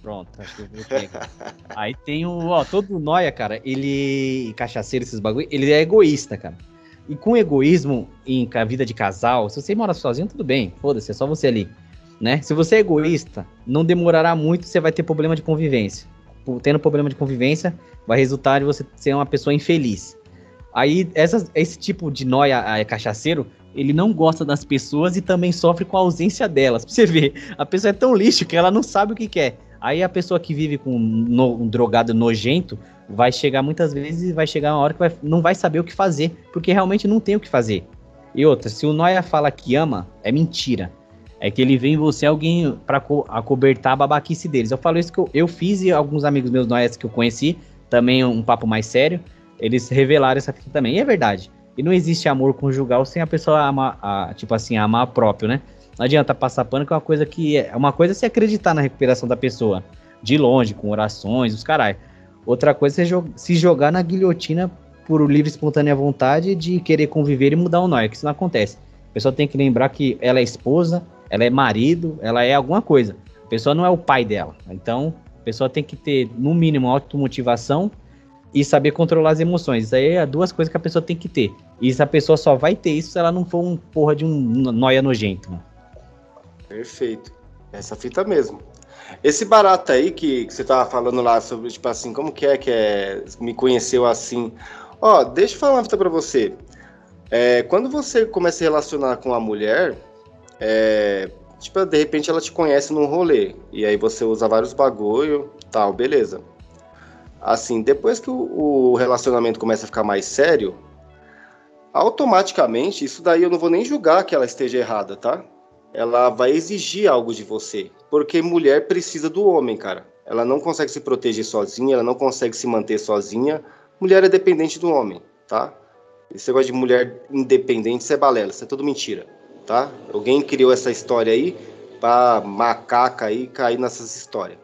Pronto, acho que eu voltei. aqui. (laughs) Aí tem o. Ó, todo noia, cara, ele. Cachaceiro, esses bagulho, ele é egoísta, cara. E com egoísmo em ca- vida de casal, se você mora sozinho, tudo bem. Foda-se, é só você ali. Né? Se você é egoísta, não demorará muito, você vai ter problema de convivência. Por- Tendo problema de convivência, vai resultar de você ser uma pessoa infeliz. Aí, esse tipo de noia ah, cachaceiro, ele não gosta das pessoas e também sofre com a ausência delas. (laughs) Pra você ver, a pessoa é tão lixo que ela não sabe o que quer. Aí a pessoa que vive com um, no- um drogado nojento vai chegar muitas vezes e vai chegar uma hora que vai- não vai saber o que fazer, porque realmente não tem o que fazer. E outra, se o Noia fala que ama, é mentira. É que ele vê em você alguém pra co acobertar a babaquice deles. Eu falo isso que eu, eu fiz e alguns amigos meus Noias que eu conheci, também um papo mais sério, eles revelaram essa fita também. E é verdade. E não existe amor conjugal sem a pessoa amar, a, tipo assim, amar próprio, né? Não adianta passar pano que é uma coisa que é uma coisa é se acreditar na recuperação da pessoa, de longe, com orações, os caralho. Outra coisa é jo- se jogar na guilhotina por livre e espontânea vontade de querer conviver e mudar o nó, que isso não acontece. A pessoa tem que lembrar que ela é esposa, ela é marido, ela é alguma coisa. A pessoa não é o pai dela. Então, a pessoa tem que ter, no mínimo, automotivação e saber controlar as emoções. Isso aí é duas coisas que a pessoa tem que ter. E essa pessoa só vai ter isso se ela não for um porra de um noia nojento. mano. Perfeito. Essa fita mesmo. Esse barato aí que, que você tava falando lá sobre, tipo assim, como que é que é, me conheceu assim. Ó, deixa eu falar uma fita pra você. É, quando você começa a se relacionar com a mulher, é, tipo, de repente ela te conhece num rolê. E aí você usa vários bagulho, tal, beleza. Assim, depois que o, o relacionamento começa a ficar mais sério, automaticamente, isso daí eu não vou nem julgar que ela esteja errada, tá? ela vai exigir algo de você. Porque mulher precisa do homem, cara. Ela não consegue se proteger sozinha, ela não consegue se manter sozinha. Mulher é dependente do homem, tá? Esse negócio de mulher independente, isso é balela, isso é tudo mentira. Tá? Alguém criou essa história aí para macaca aí cair nessas histórias.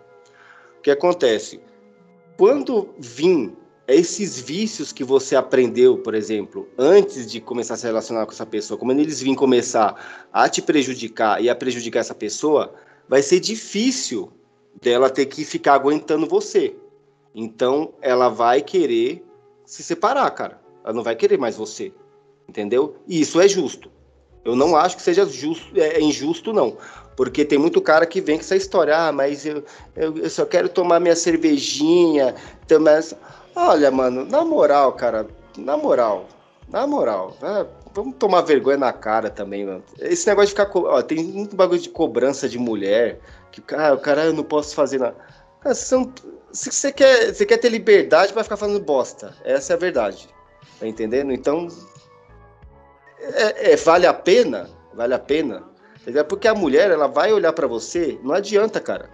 O que acontece? Quando vim esses vícios que você aprendeu, por exemplo, antes de começar a se relacionar com essa pessoa, como eles vêm começar a te prejudicar e a prejudicar essa pessoa, vai ser difícil dela ter que ficar aguentando você. Então, ela vai querer se separar, cara. Ela não vai querer mais você. Entendeu? E isso é justo. Eu não acho que seja justo, é, é injusto, não. Porque tem muito cara que vem com essa história, ah, mas eu, eu, eu só quero tomar minha cervejinha, tomar... Olha, mano, na moral, cara, na moral, na moral, né? vamos tomar vergonha na cara também, mano. Esse negócio de ficar. Ó, tem muito bagulho de cobrança de mulher, que cara, o cara eu não posso fazer nada. Cara, se você quer, você quer ter liberdade para ficar fazendo bosta. Essa é a verdade. Tá entendendo? Então. É, é, vale a pena? Vale a pena. Porque a mulher, ela vai olhar para você, não adianta, cara.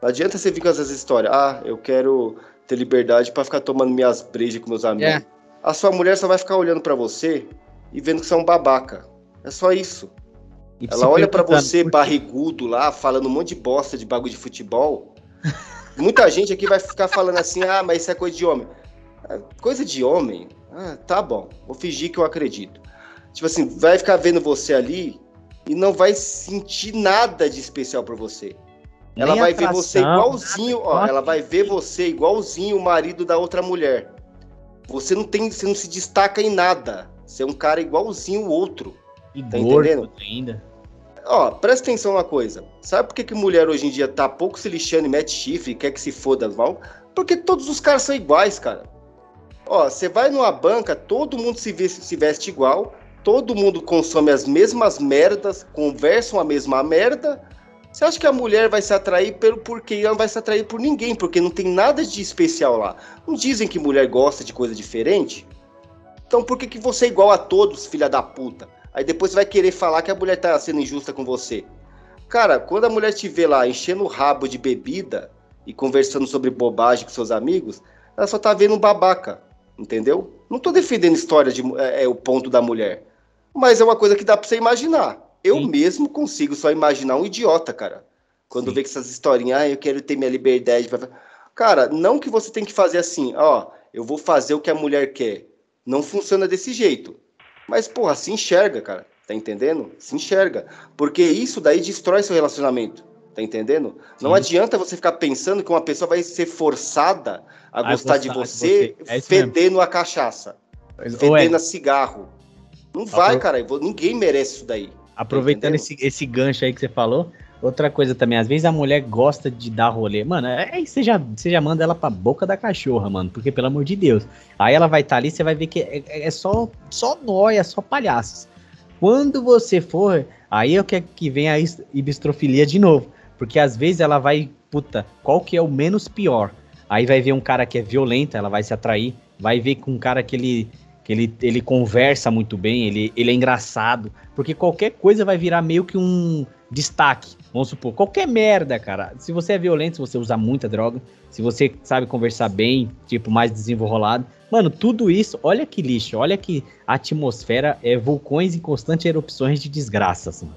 Não adianta você vir com essas histórias. Ah, eu quero ter liberdade para ficar tomando minhas brejas com meus amigos. É. A sua mulher só vai ficar olhando para você e vendo que você é um babaca. É só isso. E Ela olha para você barrigudo lá, falando um monte de bosta de bagulho de futebol. (laughs) Muita gente aqui vai ficar falando assim: ah, mas isso é coisa de homem. É coisa de homem? Ah, tá bom, vou fingir que eu acredito. Tipo assim, vai ficar vendo você ali e não vai sentir nada de especial por você. Ela vai atração, ver você igualzinho, ó, ela vai ver você igualzinho o marido da outra mulher. Você não tem, você não se destaca em nada. Você é um cara igualzinho o outro. E tá entendendo? ainda. Ó, presta atenção uma coisa. Sabe por que, que mulher hoje em dia tá pouco se lixando e mete chifre quer que se foda mal? Porque todos os caras são iguais, cara. Ó, você vai numa banca, todo mundo se veste, se veste igual, todo mundo consome as mesmas merdas, conversam a mesma merda, você acha que a mulher vai se atrair pelo porquê? Ela não vai se atrair por ninguém, porque não tem nada de especial lá. Não dizem que mulher gosta de coisa diferente? Então por que, que você é igual a todos, filha da puta? Aí depois você vai querer falar que a mulher tá sendo injusta com você. Cara, quando a mulher te vê lá enchendo o rabo de bebida e conversando sobre bobagem com seus amigos, ela só tá vendo um babaca, entendeu? Não tô defendendo história de é, é o ponto da mulher, mas é uma coisa que dá pra você imaginar. Eu Sim. mesmo consigo só imaginar um idiota, cara. Quando Sim. vê que essas historinhas, ah, eu quero ter minha liberdade. Pra... Cara, não que você tem que fazer assim, ó, eu vou fazer o que a mulher quer. Não funciona desse jeito. Mas, porra, se enxerga, cara. Tá entendendo? Se enxerga. Porque isso daí destrói seu relacionamento. Tá entendendo? Sim. Não adianta você ficar pensando que uma pessoa vai ser forçada a, a gostar, gostar, de você, de você. É fedendo a cachaça. Fedendo a cigarro. Não vai, cara. Ninguém merece isso daí. Aproveitando esse, esse gancho aí que você falou, outra coisa também, às vezes a mulher gosta de dar rolê. Mano, aí é, você já, você já manda ela pra boca da cachorra, mano, porque pelo amor de Deus. Aí ela vai estar tá ali, você vai ver que é, é, é só, só nóia, só palhaços. Quando você for, aí é que, que vem a ibistrofilia de novo. Porque às vezes ela vai, puta, qual que é o menos pior? Aí vai ver um cara que é violento, ela vai se atrair. Vai ver com um cara que ele que ele, ele conversa muito bem, ele, ele é engraçado, porque qualquer coisa vai virar meio que um destaque. Vamos supor, qualquer merda, cara. Se você é violento, se você usa muita droga, se você sabe conversar bem, tipo, mais desenrolado. Mano, tudo isso, olha que lixo, olha que atmosfera é vulcões em constantes erupções de desgraça, assim.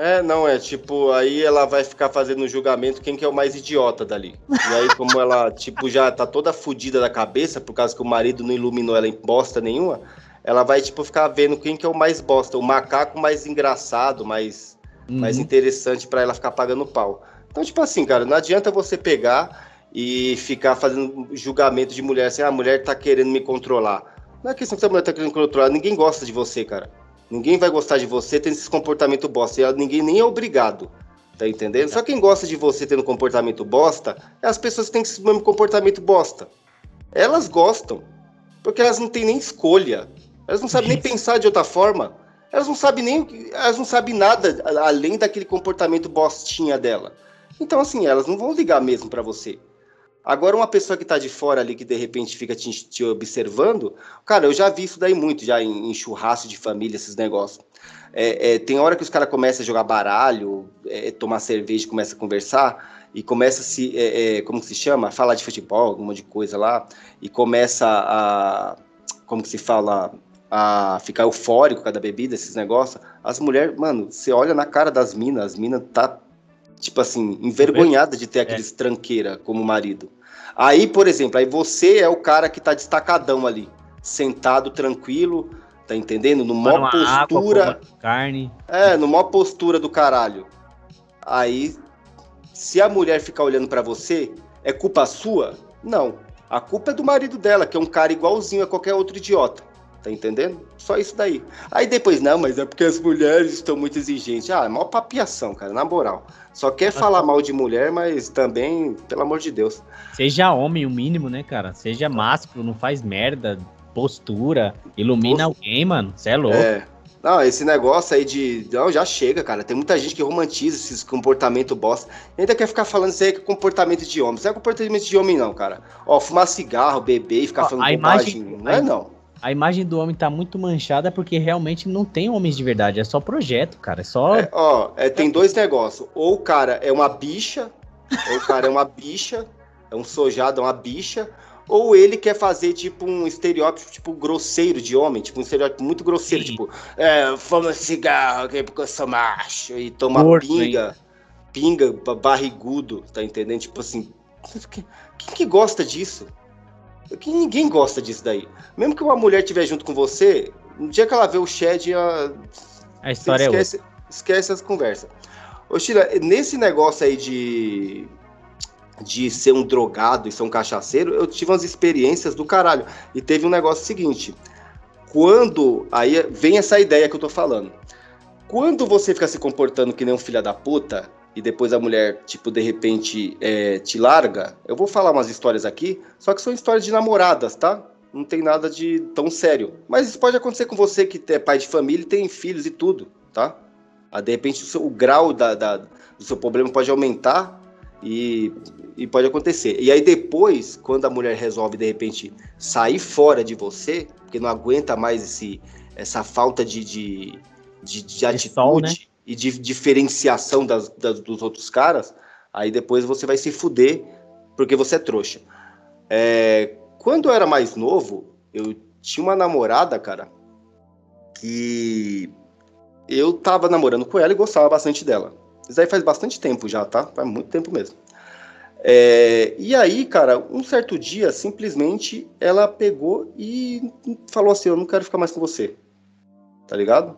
É, não, é tipo, aí ela vai ficar fazendo um julgamento quem que é o mais idiota dali. E aí, como ela, tipo, já tá toda fodida da cabeça, por causa que o marido não iluminou ela em bosta nenhuma, ela vai, tipo, ficar vendo quem que é o mais bosta, o macaco mais engraçado, mais, uhum. mais interessante para ela ficar pagando pau. Então, tipo assim, cara, não adianta você pegar e ficar fazendo julgamento de mulher assim, ah, a mulher tá querendo me controlar. Não é questão que a mulher tá querendo controlar, ninguém gosta de você, cara. Ninguém vai gostar de você tendo esse comportamento bosta. E ninguém nem é obrigado. Tá entendendo? Só quem gosta de você tendo comportamento bosta é as pessoas que têm esse mesmo comportamento bosta. Elas gostam. Porque elas não têm nem escolha. Elas não sabem nem pensar de outra forma. Elas não sabem nem. Elas não sabem nada além daquele comportamento bostinha dela. Então, assim, elas não vão ligar mesmo para você. Agora, uma pessoa que está de fora ali, que de repente fica te, te, observando, cara, eu já vi isso daí muito, já em, em churrasco de família, esses negócios. É, é, tem hora que os caras começam a jogar baralho, é, tomar cerveja, começa a conversar, e começa a se, é, é, como se chama? Falar de futebol, alguma de coisa lá, e começa a, como que se fala? a ficar eufórico com cada bebida, esses negócios, as mulheres, mano, você olha na cara das minas, as minas tá, tipo assim, envergonhada de ter aqueles é. tranqueira como marido. Aí, por exemplo, aí você é o cara que tá destacadão ali, sentado tranquilo, tá entendendo? No maior postura. Água, carne. É, no maior postura do caralho. Aí, se a mulher ficar olhando para você, é culpa sua? Não. A culpa é do marido dela, que é um cara igualzinho a qualquer outro idiota. Tá entendendo? Só isso daí. Aí depois, não, mas é porque as mulheres estão muito exigentes. Ah, é maior papiação, cara, na moral. Só quer falar mal de mulher, mas também, pelo amor de Deus. Seja homem, o mínimo, né, cara? Seja másculo, não faz merda, postura, ilumina Post... alguém, mano. Você é louco. É. Não, esse negócio aí de. Não, já chega, cara. Tem muita gente que romantiza esses comportamento bosta. Ainda quer ficar falando isso aí que é comportamento de homem. Isso não é comportamento de homem, não, cara. Ó, fumar cigarro, beber e ficar Ó, falando a bobagem. Imagem, não é, não. A imagem do homem tá muito manchada porque realmente não tem homens de verdade. É só projeto, cara. É só. É, ó, é, tem dois negócios. Ou o cara é uma bicha, ou o cara é uma bicha, é um sojado, é uma bicha ou ele quer fazer, tipo, um estereótipo, tipo, grosseiro de homem, tipo, um estereótipo muito grosseiro, Sim. tipo, é, fuma cigarro, okay, porque eu sou macho, e toma Porto, pinga, hein? pinga, barrigudo, tá entendendo? Tipo assim, quem, que gosta disso? Que ninguém gosta disso daí. Mesmo que uma mulher estiver junto com você, no dia que ela vê o Shed, a, a história é esquece, é outra. esquece as conversas. Ô, Sheila, nesse negócio aí de de ser um drogado e ser um cachaceiro, eu tive umas experiências do caralho. E teve um negócio seguinte: quando. Aí vem essa ideia que eu tô falando. Quando você fica se comportando que nem um filho da puta, e depois a mulher, tipo, de repente é, te larga, eu vou falar umas histórias aqui, só que são histórias de namoradas, tá? Não tem nada de tão sério. Mas isso pode acontecer com você que é pai de família e tem filhos e tudo, tá? Ah, de repente o, seu, o grau da, da, do seu problema pode aumentar e, e pode acontecer. E aí depois, quando a mulher resolve de repente sair fora de você, porque não aguenta mais esse, essa falta de, de, de, de atitude sol, né? E de diferenciação das, das, dos outros caras, aí depois você vai se fuder porque você é trouxa. É, quando eu era mais novo, eu tinha uma namorada, cara, que eu tava namorando com ela e gostava bastante dela. Isso aí faz bastante tempo já, tá? Faz muito tempo mesmo. É, e aí, cara, um certo dia, simplesmente, ela pegou e falou assim: Eu não quero ficar mais com você. Tá ligado?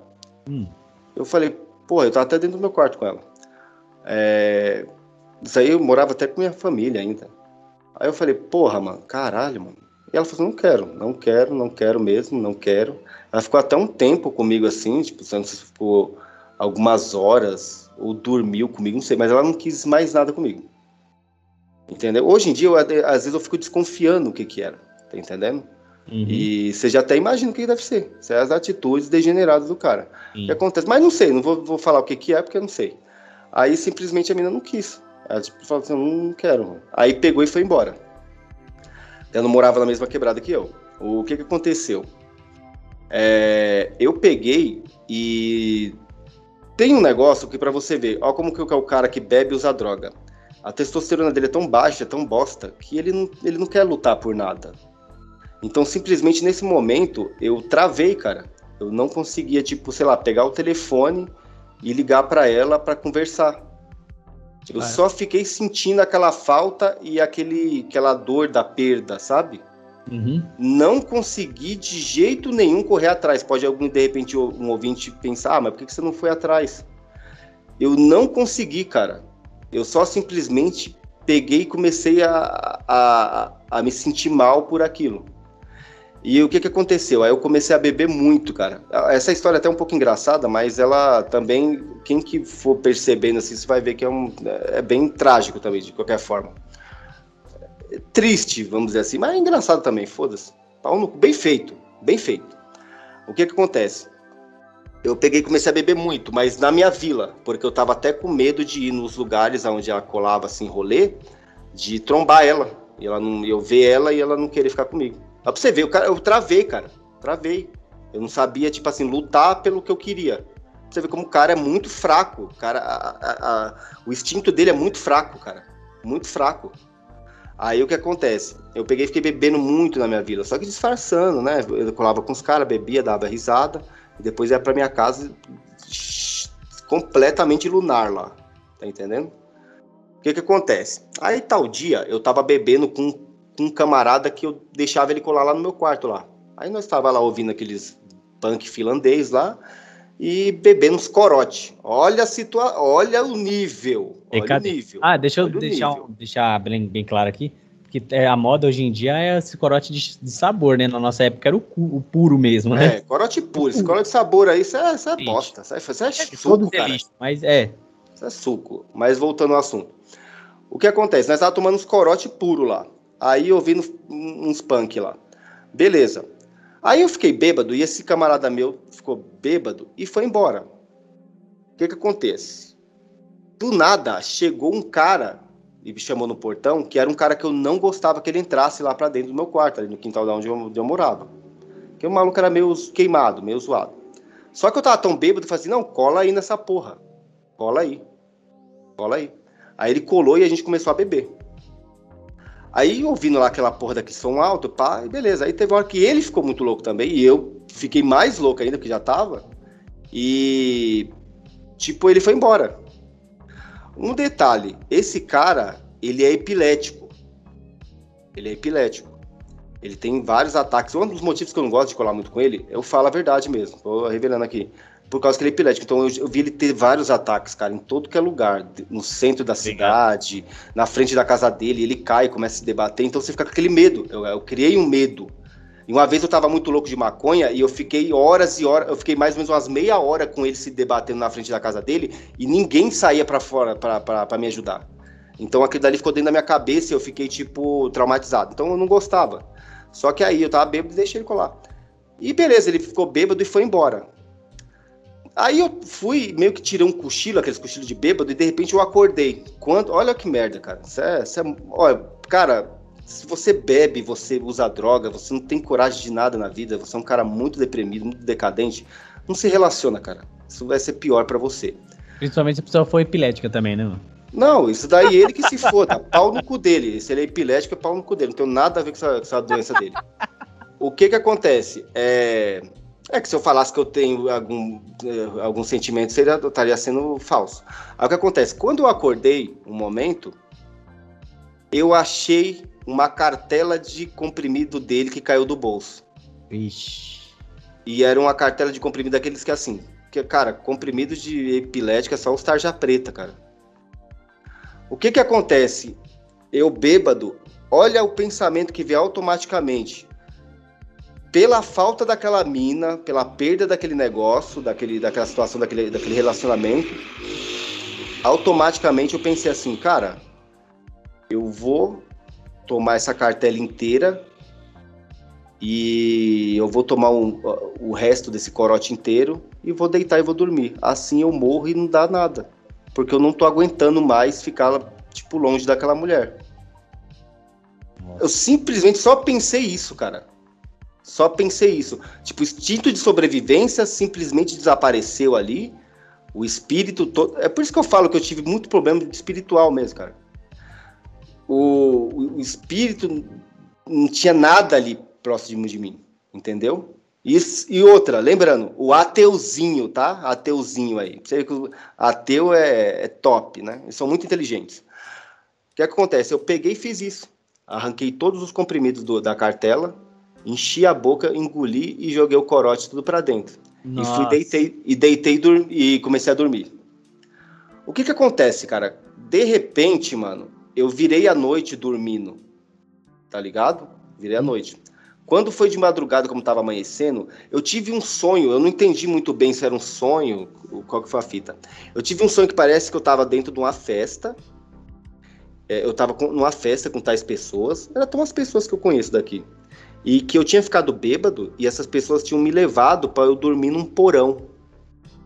Hum. Eu falei: Pô, eu tava até dentro do meu quarto com ela. É, isso aí eu morava até com minha família ainda. Aí eu falei: Porra, mano, caralho, mano. E ela falou: Não quero, não quero, não quero mesmo, não quero. Ela ficou até um tempo comigo assim, tipo, se ficou algumas horas ou dormiu comigo, não sei, mas ela não quis mais nada comigo. Entendeu? Hoje em dia, eu, às vezes eu fico desconfiando o que que era, tá entendendo? Uhum. E você já até imagina o que deve ser. São as atitudes degeneradas do cara. Uhum. que acontece? Mas não sei, não vou, vou falar o que que é, porque eu não sei. Aí simplesmente a menina não quis. Ela tipo, falou assim, não quero. Mano. Aí pegou e foi embora. Ela não morava na mesma quebrada que eu. O que que aconteceu? É, eu peguei e tem um negócio que para você ver, ó como que é o cara que bebe e usa droga. A testosterona dele é tão baixa, é tão bosta, que ele não, ele não quer lutar por nada. Então, simplesmente nesse momento, eu travei, cara. Eu não conseguia, tipo, sei lá, pegar o telefone e ligar para ela para conversar. Eu ah, é? só fiquei sentindo aquela falta e aquele, aquela dor da perda, sabe? Uhum. Não consegui de jeito nenhum correr atrás. Pode algum, de repente, um ouvinte pensar, ah, mas por que você não foi atrás? Eu não consegui, cara. Eu só simplesmente peguei e comecei a, a, a me sentir mal por aquilo. E o que, que aconteceu? Aí eu comecei a beber muito, cara. Essa história é até um pouco engraçada, mas ela também, quem que for percebendo assim, você vai ver que é, um, é bem trágico também, de qualquer forma triste, vamos dizer assim, mas é engraçado também, foda-se. Bem feito, bem feito. O que que acontece? Eu peguei comecei a beber muito, mas na minha vila, porque eu tava até com medo de ir nos lugares onde ela colava assim, rolê, de trombar ela. E ela não, eu ver ela e ela não querer ficar comigo. Dá pra você ver, eu, travei, cara. Travei. Eu não sabia, tipo assim, lutar pelo que eu queria. Você vê como o cara é muito fraco. Cara, a, a, a, o instinto dele é muito fraco, cara. Muito fraco. Aí o que acontece? Eu peguei e fiquei bebendo muito na minha vida, só que disfarçando, né? Eu colava com os caras, bebia, dava risada, e depois ia pra minha casa completamente lunar lá. Tá entendendo? O que que acontece? Aí tal dia eu tava bebendo com um camarada que eu deixava ele colar lá no meu quarto lá. Aí nós tava lá ouvindo aqueles punk finlandês lá e bebendo uns corote. Olha a situa olha o nível. Olha o nível. Ah, deixa eu deixar, deixar bem, bem claro aqui. que é, a moda hoje em dia é esse corote de, de sabor, né? Na nossa época era o, o, puro mesmo, né? É, corote puro. Esse corote de sabor aí, isso é, isso é bosta. Isso é, isso é, é suco, cara. mas é. Isso é suco. Mas voltando ao assunto. O que acontece? Nós estávamos tomando uns corote puro lá. Aí ouvindo uns punk lá. Beleza. Aí eu fiquei bêbado e esse camarada meu ficou bêbado e foi embora. O que que acontece? Do nada, chegou um cara e me chamou no portão, que era um cara que eu não gostava que ele entrasse lá para dentro do meu quarto, ali no quintal de onde eu, onde eu morava. Que o maluco era meio queimado, meio zoado. Só que eu tava tão bêbado, eu falei assim, não, cola aí nessa porra. Cola aí. Cola aí. Aí ele colou e a gente começou a beber. Aí, ouvindo lá aquela porra daqui som alto, pá, e beleza. Aí teve uma hora que ele ficou muito louco também, e eu fiquei mais louco ainda, que já tava. E, tipo, ele foi embora. Um detalhe, esse cara, ele é epilético. Ele é epilético. Ele tem vários ataques. Um dos motivos que eu não gosto de colar muito com ele, eu falo a verdade mesmo, tô revelando aqui por causa que ele é epilético. Então eu, eu, vi ele ter vários ataques, cara, em todo que é lugar. No centro da cidade, na frente da casa dele, ele cai, começa a se debater. Então você fica com aquele medo. Eu, eu criei um medo. E uma vez eu tava muito louco de maconha e eu fiquei horas e horas, eu fiquei mais ou menos umas meia hora com ele se debatendo na frente da casa dele e ninguém saía para fora para me ajudar. Então aquilo dali ficou dentro da minha cabeça e eu fiquei, tipo, traumatizado. Então eu não gostava. Só que aí eu tava bêbado e deixei ele colar. E beleza, ele ficou bêbado e foi embora. Aí eu fui, meio que tirei um cochilo, aqueles cochilos de bêbado, e de repente eu acordei. Quando, olha que merda, cara. Isso é, isso é, olha, cara, se você bebe, você usa droga, você não tem coragem de nada na vida, você é um cara muito deprimido, muito decadente, não se relaciona, cara. Isso vai ser pior para você. Principalmente se a pessoa for epilética também, né, mano? Não, isso daí ele que se foda. (laughs) pau no cu dele. Se ele é epilético, é pau no cu dele. Não tem nada a ver com essa, com essa doença dele. O que que acontece? É é que se eu falasse que eu tenho algum, eh, algum sentimento, seria, estaria sendo falso. Aí o que acontece? Quando eu acordei um momento, eu achei uma cartela de comprimido dele que caiu do bolso. Ixi. E era uma cartela de comprimido daqueles que assim, que, cara, comprimido de epilética é só os tarja preta, cara. O que que acontece? Eu bêbado, olha o pensamento que vem automaticamente pela falta daquela mina, pela perda daquele negócio, daquele, daquela situação, daquele, daquele relacionamento, automaticamente eu pensei assim, cara, eu vou tomar essa cartela inteira e eu vou tomar um, o resto desse corote inteiro e vou deitar e vou dormir. Assim eu morro e não dá nada. Porque eu não tô aguentando mais ficar, tipo, longe daquela mulher. Nossa. Eu simplesmente só pensei isso, cara. Só pensei isso. Tipo, o instinto de sobrevivência simplesmente desapareceu ali. O espírito todo. É por isso que eu falo que eu tive muito problema espiritual mesmo, cara. O, o espírito não tinha nada ali próximo de mim, entendeu? Isso, e outra, lembrando, o ateuzinho, tá? Ateuzinho aí. Você que o ateu é, é top, né? Eles são muito inteligentes. O que acontece? Eu peguei e fiz isso. Arranquei todos os comprimidos do, da cartela, enchi a boca, engoli e joguei o corote tudo para dentro. Nossa. E fui deitei e deitei e comecei a dormir. O que que acontece, cara? De repente, mano, eu virei a noite dormindo. Tá ligado? Virei a noite. Quando foi de madrugada, como tava amanhecendo, eu tive um sonho, eu não entendi muito bem se era um sonho, qual que foi a fita. Eu tive um sonho que parece que eu tava dentro de uma festa. É, eu tava numa festa com tais pessoas. Eram umas pessoas que eu conheço daqui e que eu tinha ficado bêbado e essas pessoas tinham me levado para eu dormir num porão.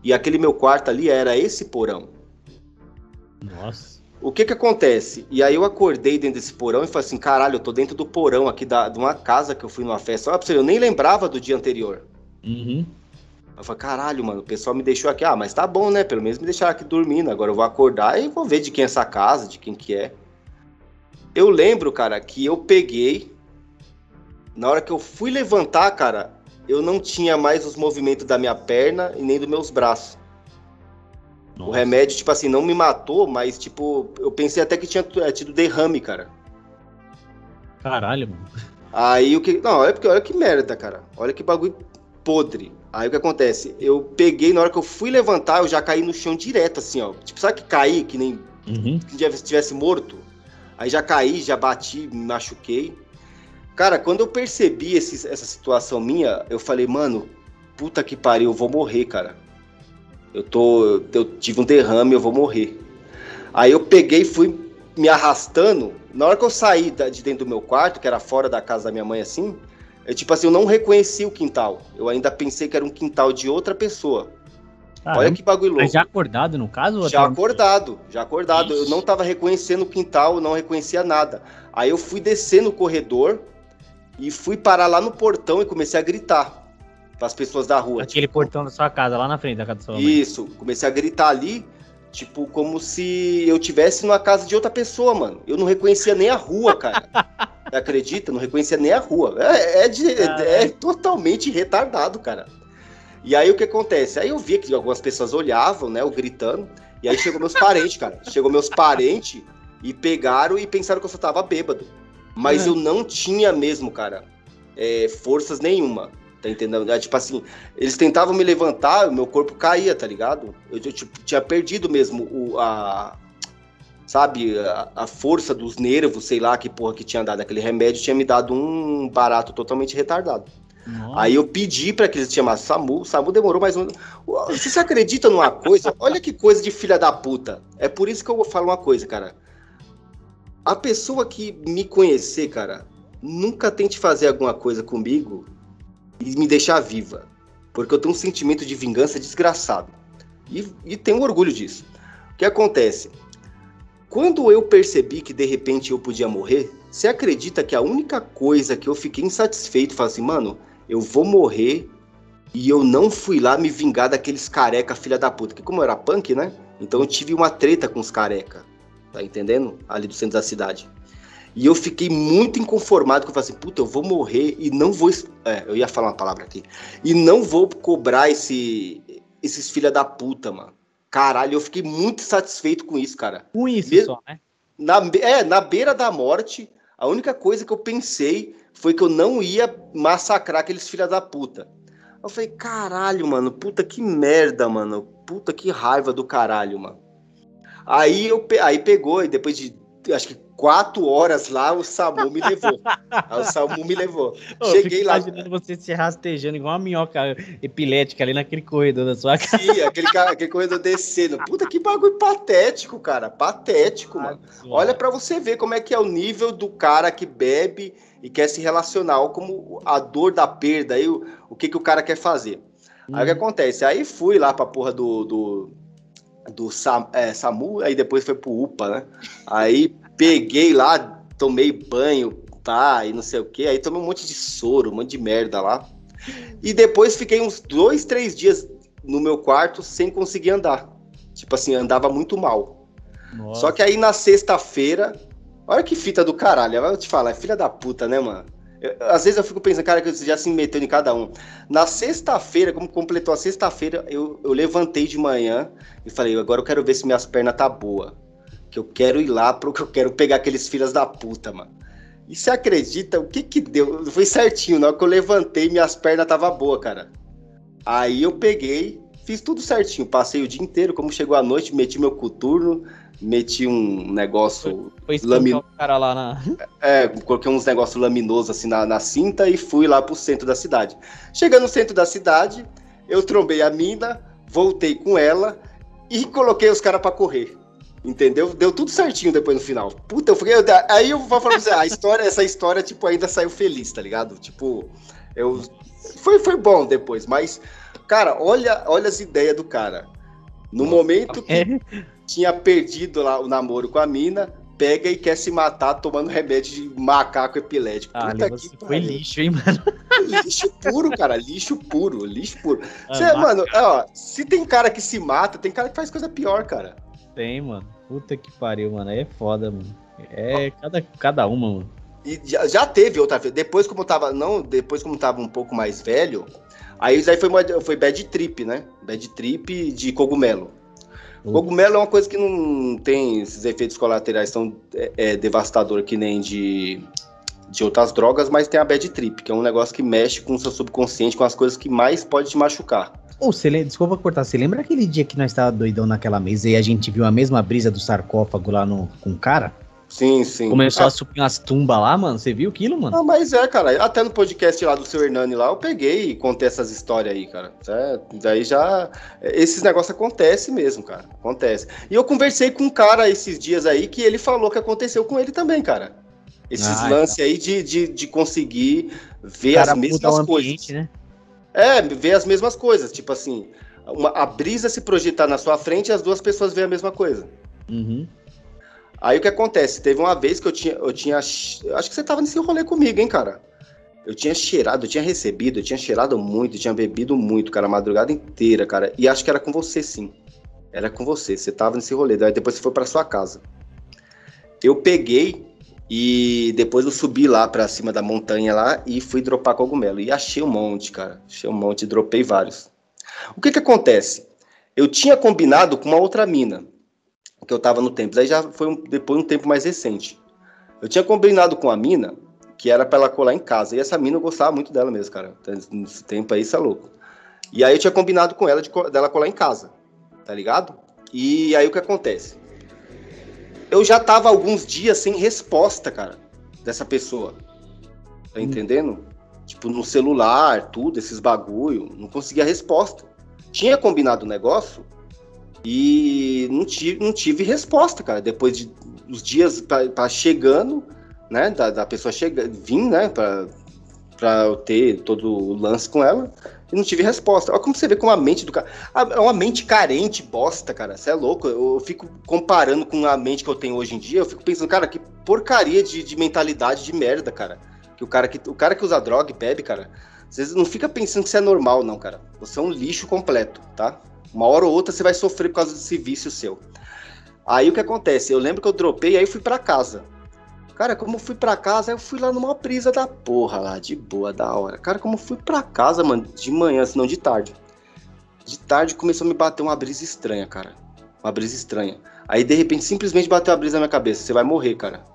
E aquele meu quarto ali era esse porão. Nossa. O que que acontece? E aí eu acordei dentro desse porão e falei assim, caralho, eu tô dentro do porão aqui da, de uma casa que eu fui numa festa. Olha pra você, eu nem lembrava do dia anterior. Uhum. Eu falei, caralho, mano, o pessoal me deixou aqui. Ah, mas tá bom, né? Pelo menos me deixaram aqui dormindo. Agora eu vou acordar e vou ver de quem é essa casa, de quem que é. Eu lembro, cara, que eu peguei. Na hora que eu fui levantar, cara, eu não tinha mais os movimentos da minha perna e nem dos meus braços. Nossa. O remédio, tipo assim, não me matou, mas, tipo, eu pensei até que tinha é, tido derrame, cara. Caralho, mano. Aí o que. Não, olha, porque, olha que merda, cara. Olha que bagulho podre. Aí o que acontece? Eu peguei, na hora que eu fui levantar, eu já caí no chão direto, assim, ó. Tipo, sabe que caí, que nem. Uhum. Que estivesse morto? Aí já caí, já bati, me machuquei. Cara, quando eu percebi esse, essa situação minha, eu falei, mano, puta que pariu, eu vou morrer, cara. Eu tô. Eu tive um derrame, eu vou morrer. Aí eu peguei e fui me arrastando. Na hora que eu saí de dentro do meu quarto, que era fora da casa da minha mãe, assim, eu, tipo assim, eu não reconheci o quintal. Eu ainda pensei que era um quintal de outra pessoa. Olha que bagulho louco. Mas já acordado, no caso? Já acordado, já acordado. Eu não tava reconhecendo o quintal, não reconhecia nada. Aí eu fui descer no corredor e fui parar lá no portão e comecei a gritar para as pessoas da rua. Aquele tipo, portão da sua casa, lá na frente da casa da sua mãe. Isso, comecei a gritar ali, tipo, como se eu tivesse numa casa de outra pessoa, mano. Eu não reconhecia nem a rua, cara. (laughs) Acredita? Não reconhecia nem a rua. É, é, de, é totalmente retardado, cara. E aí o que acontece? Aí eu vi que algumas pessoas olhavam, né, eu gritando, e aí chegou meus parentes, cara. Chegou meus parentes e pegaram e pensaram que eu só tava bêbado. Mas uhum. eu não tinha mesmo, cara, é, forças nenhuma. Tá entendendo? É, tipo assim, eles tentavam me levantar, meu corpo caía, tá ligado? Eu, eu tipo, tinha perdido mesmo o, a. Sabe, a, a, força dos nervos, sei lá que porra que tinha dado. Aquele remédio tinha me dado um barato totalmente retardado. Nossa. Aí eu pedi para que eles chamassem SAMU. O SAMU demorou mais um. Você se acredita numa coisa? Olha que coisa de filha da puta. É por isso que eu falar uma coisa, cara. A pessoa que me conhecer, cara, nunca tente fazer alguma coisa comigo e me deixar viva. Porque eu tenho um sentimento de vingança desgraçado. E, e tenho orgulho disso. O que acontece? Quando eu percebi que de repente eu podia morrer, você acredita que a única coisa que eu fiquei insatisfeito foi assim, mano, eu vou morrer e eu não fui lá me vingar daqueles careca filha da puta. Que como eu era punk, né? Então eu tive uma treta com os careca. Tá entendendo? Ali do centro da cidade. E eu fiquei muito inconformado, que eu falei assim, puta, eu vou morrer e não vou. É, eu ia falar uma palavra aqui. E não vou cobrar esse, esses filha da puta, mano. Caralho, eu fiquei muito satisfeito com isso, cara. Com isso Be só, né? Na, é, na beira da morte, a única coisa que eu pensei foi que eu não ia massacrar aqueles filha da puta. Eu falei, caralho, mano, puta que merda, mano. Puta que raiva do caralho, mano. Aí eu aí pegou, e depois de acho que quatro horas lá, o SAMU me levou. (laughs) Aí o SAMU me levou. Ô, Cheguei lá. imaginando você se rastejando igual uma minhoca epilética ali naquele corredor da sua casa. Sim, (laughs) aquele, aquele corredor descendo. Puta que bagulho patético, cara. Patético, mano. Olha para você ver como é que é o nível do cara que bebe e quer se relacionar, ou como a dor da perda, aí o, o que, que o cara quer fazer. Hum. Aí o que hum. acontece? Aí fui lá pra porra do, do do Sam, é, SAMU, aí depois foi pro UPA, né? Aí peguei lá, tomei banho, tá, e não sei o que, aí tomei um monte de soro, um monte de merda lá. E depois fiquei uns dois, três dias no meu quarto sem conseguir andar. Tipo assim, andava muito mal. Nossa. Só que aí na sexta-feira, olha que fita do caralho, eu vou te falar, é filha da puta, né, mano? Às vezes eu fico pensando, cara, que você já se meteu em cada um. Na sexta-feira, como completou a sexta-feira, eu, eu levantei de manhã e falei, agora eu quero ver se minhas pernas tá boa. Que eu quero ir lá porque eu quero pegar aqueles filhos da puta, mano. E você acredita, o que que deu? Foi certinho, na hora que eu levantei, minhas pernas tava boa, cara. Aí eu peguei, fiz tudo certinho, passei o dia inteiro, como chegou a noite, meti meu coturno, meti um negócio. Foi, foi lamin... o cara lá na. É, coloquei uns negócios laminosos assim na, na cinta e fui lá pro centro da cidade. Chegando no centro da cidade, eu trombei a mina, voltei com ela e coloquei os caras para correr. Entendeu? Deu tudo certinho depois no final. Puta, eu fiquei. Aí eu vou falar pra você, a história, essa história, tipo, ainda saiu feliz, tá ligado? Tipo, eu. Foi, foi bom depois, mas, cara, olha, olha as ideias do cara. No momento que. Tinha perdido lá o namoro com a mina, pega e quer se matar tomando remédio de macaco epilético. Ah, Puta que foi lixo, hein, mano? Lixo puro, cara. Lixo puro, lixo puro. Ah, Cê, mano, ó, se tem cara que se mata, tem cara que faz coisa pior, cara. Tem, mano. Puta que pariu, mano. Aí é foda, mano. É cada, cada uma, mano. E já, já teve outra vez. Depois, como tava. Não, depois, como tava um pouco mais velho, aí isso aí foi, uma, foi bad trip, né? Bad trip de cogumelo. Uhum. Cogumelo é uma coisa que não tem esses efeitos colaterais tão é, é, devastador que nem de, de outras drogas, mas tem a bad trip, que é um negócio que mexe com o seu subconsciente, com as coisas que mais pode te machucar. Oh, você lembra, desculpa cortar, você lembra aquele dia que nós estávamos doidão naquela mesa e a gente viu a mesma brisa do sarcófago lá no, com o cara? Sim, sim. Começou ah. a subir umas tumbas lá, mano. Você viu aquilo, mano? Ah, mas é, cara. Até no podcast lá do seu Hernani lá, eu peguei e contei essas histórias aí, cara. É, daí já. Esses negócios acontecem mesmo, cara. Acontece. E eu conversei com um cara esses dias aí que ele falou que aconteceu com ele também, cara. Esses ah, lances tá. aí de, de, de conseguir ver as mesmas coisas. Né? É, ver as mesmas coisas. Tipo assim, uma, a brisa se projetar na sua frente e as duas pessoas veem a mesma coisa. Uhum. Aí o que acontece? Teve uma vez que eu tinha. Eu tinha acho que você tava nesse rolê comigo, hein, cara? Eu tinha cheirado, eu tinha recebido, eu tinha cheirado muito, eu tinha bebido muito, cara, a madrugada inteira, cara. E acho que era com você, sim. Era com você. Você tava nesse rolê. Daí depois você foi para sua casa. Eu peguei e depois eu subi lá para cima da montanha lá e fui dropar cogumelo. E achei um monte, cara. Achei um monte, dropei vários. O que que acontece? Eu tinha combinado com uma outra mina que eu tava no tempo. Aí já foi um, depois um tempo mais recente. Eu tinha combinado com a mina que era pra ela colar em casa. E essa mina eu gostava muito dela mesmo, cara. Nesse tempo aí, isso é louco. E aí eu tinha combinado com ela de dela colar em casa, tá ligado? E aí o que acontece? Eu já tava alguns dias sem resposta, cara, dessa pessoa. Tá hum. entendendo? Tipo, no celular, tudo, esses bagulho, não conseguia resposta. Tinha combinado o negócio, e não tive, não tive resposta, cara. Depois de os dias para chegando, né? Da, da pessoa chegar, vim, né? Pra, pra eu ter todo o lance com ela. E não tive resposta. Olha como você vê como a mente do cara. É uma mente carente, bosta, cara. Você é louco. Eu, eu, fico comparando com a mente que eu tenho hoje em dia. Eu fico pensando, cara, que porcaria de, de mentalidade de merda, cara. Que o cara que, o cara que usa droga e bebe, cara. Você não fica pensando que você é normal, não, cara. Você é um lixo completo, tá? Uma hora ou outra você vai sofrer por causa desse vício seu. Aí o que acontece? Eu lembro que eu dropei, aí fui para casa. Cara, como eu fui para casa, eu fui lá numa brisa da porra lá, de boa, da hora. Cara, como eu fui para casa, mano, de manhã, se não de tarde. De tarde começou a me bater uma brisa estranha, cara. Uma brisa estranha. Aí de repente simplesmente bateu a brisa na minha cabeça. Você vai morrer, cara.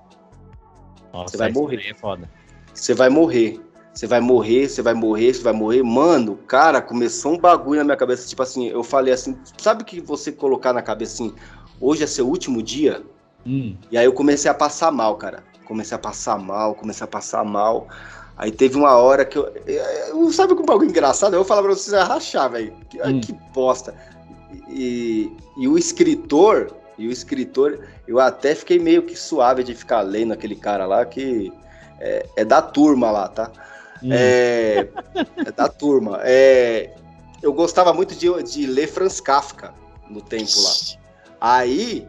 Nossa, você vai morrer. É foda. Você vai morrer. Você vai morrer, você vai morrer, você vai morrer. Mano, cara, começou um bagulho na minha cabeça. Tipo assim, eu falei assim, sabe que você colocar na cabeça assim, hoje é seu último dia? Hum. E aí eu comecei a passar mal, cara. Comecei a passar mal, comecei a passar mal. Aí teve uma hora que eu. eu sabe que um bagulho engraçado? Eu vou falar pra vocês, vai rachar, velho. Que, hum. que bosta. E, e o escritor, e o escritor, eu até fiquei meio que suave de ficar lendo aquele cara lá, que é, é da turma lá, tá? Hum. É, é, da turma. É, eu gostava muito de, de ler Franz Kafka no tempo lá. Aí,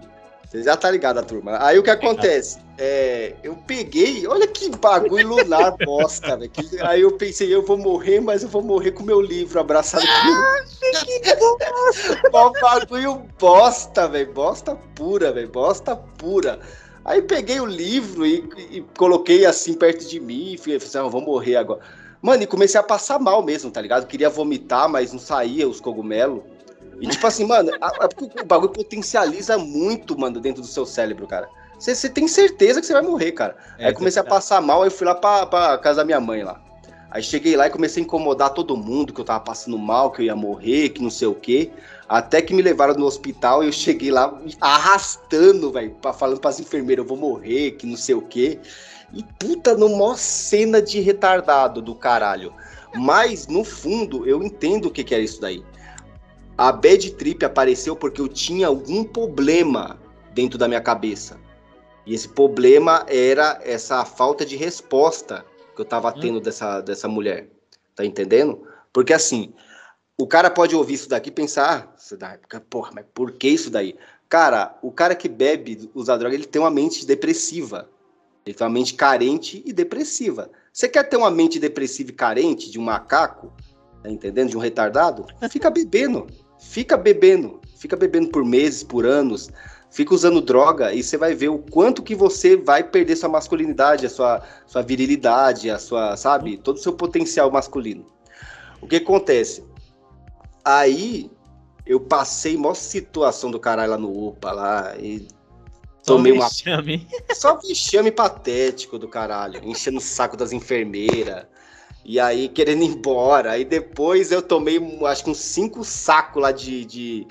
você já tá ligado a turma. Aí o que acontece? É, eu peguei, olha que bagulho lunar (laughs) bosta, velho. Aí eu pensei, eu vou morrer, mas eu vou morrer com meu livro abraçado comigo. (laughs) bagulho bosta, velho. Bosta pura, velho. Bosta pura. Aí peguei o livro e, e coloquei assim perto de mim e falei, ah, vou morrer agora. Mano, e comecei a passar mal mesmo, tá ligado? Queria vomitar, mas não saía os cogumelos. E tipo assim, mano, a, a, o bagulho potencializa muito, mano, dentro do seu cérebro, cara. Você tem certeza que você vai morrer, cara. É, aí comecei a passar mal, aí fui lá pra, pra casa da minha mãe lá. Aí cheguei lá e comecei a incomodar todo mundo, que eu tava passando mal, que eu ia morrer, que não sei o quê. Até que me levaram no hospital e eu cheguei lá arrastando, velho, falando pras enfermeiras, eu vou morrer, que não sei o quê. E puta, numa cena de retardado do caralho. Mas, no fundo, eu entendo o que, que era isso daí. A bad trip apareceu porque eu tinha algum problema dentro da minha cabeça. E esse problema era essa falta de resposta que eu tava hum. tendo dessa, dessa mulher. Tá entendendo? Porque assim, o cara pode ouvir isso daqui e pensar, ah, porra, mas por que isso daí? Cara, o cara que bebe, usa droga, ele tem uma mente depressiva. Ele tem uma mente carente e depressiva. Você quer ter uma mente depressiva e carente de um macaco, tá entendendo? De um retardado? Fica bebendo. Fica bebendo. Fica bebendo por meses, por anos. Fica usando droga e você vai ver o quanto que você vai perder sua masculinidade, a sua, sua virilidade, a sua, sabe, todo o seu potencial masculino. O que acontece? Aí eu passei maior situação do caralho lá no UPA lá e Só tomei uma vexame. (laughs) só vexame patético do caralho, enchendo o saco das enfermeiras. E aí querendo ir embora. Aí depois eu tomei, acho que uns cinco sacos lá de, de,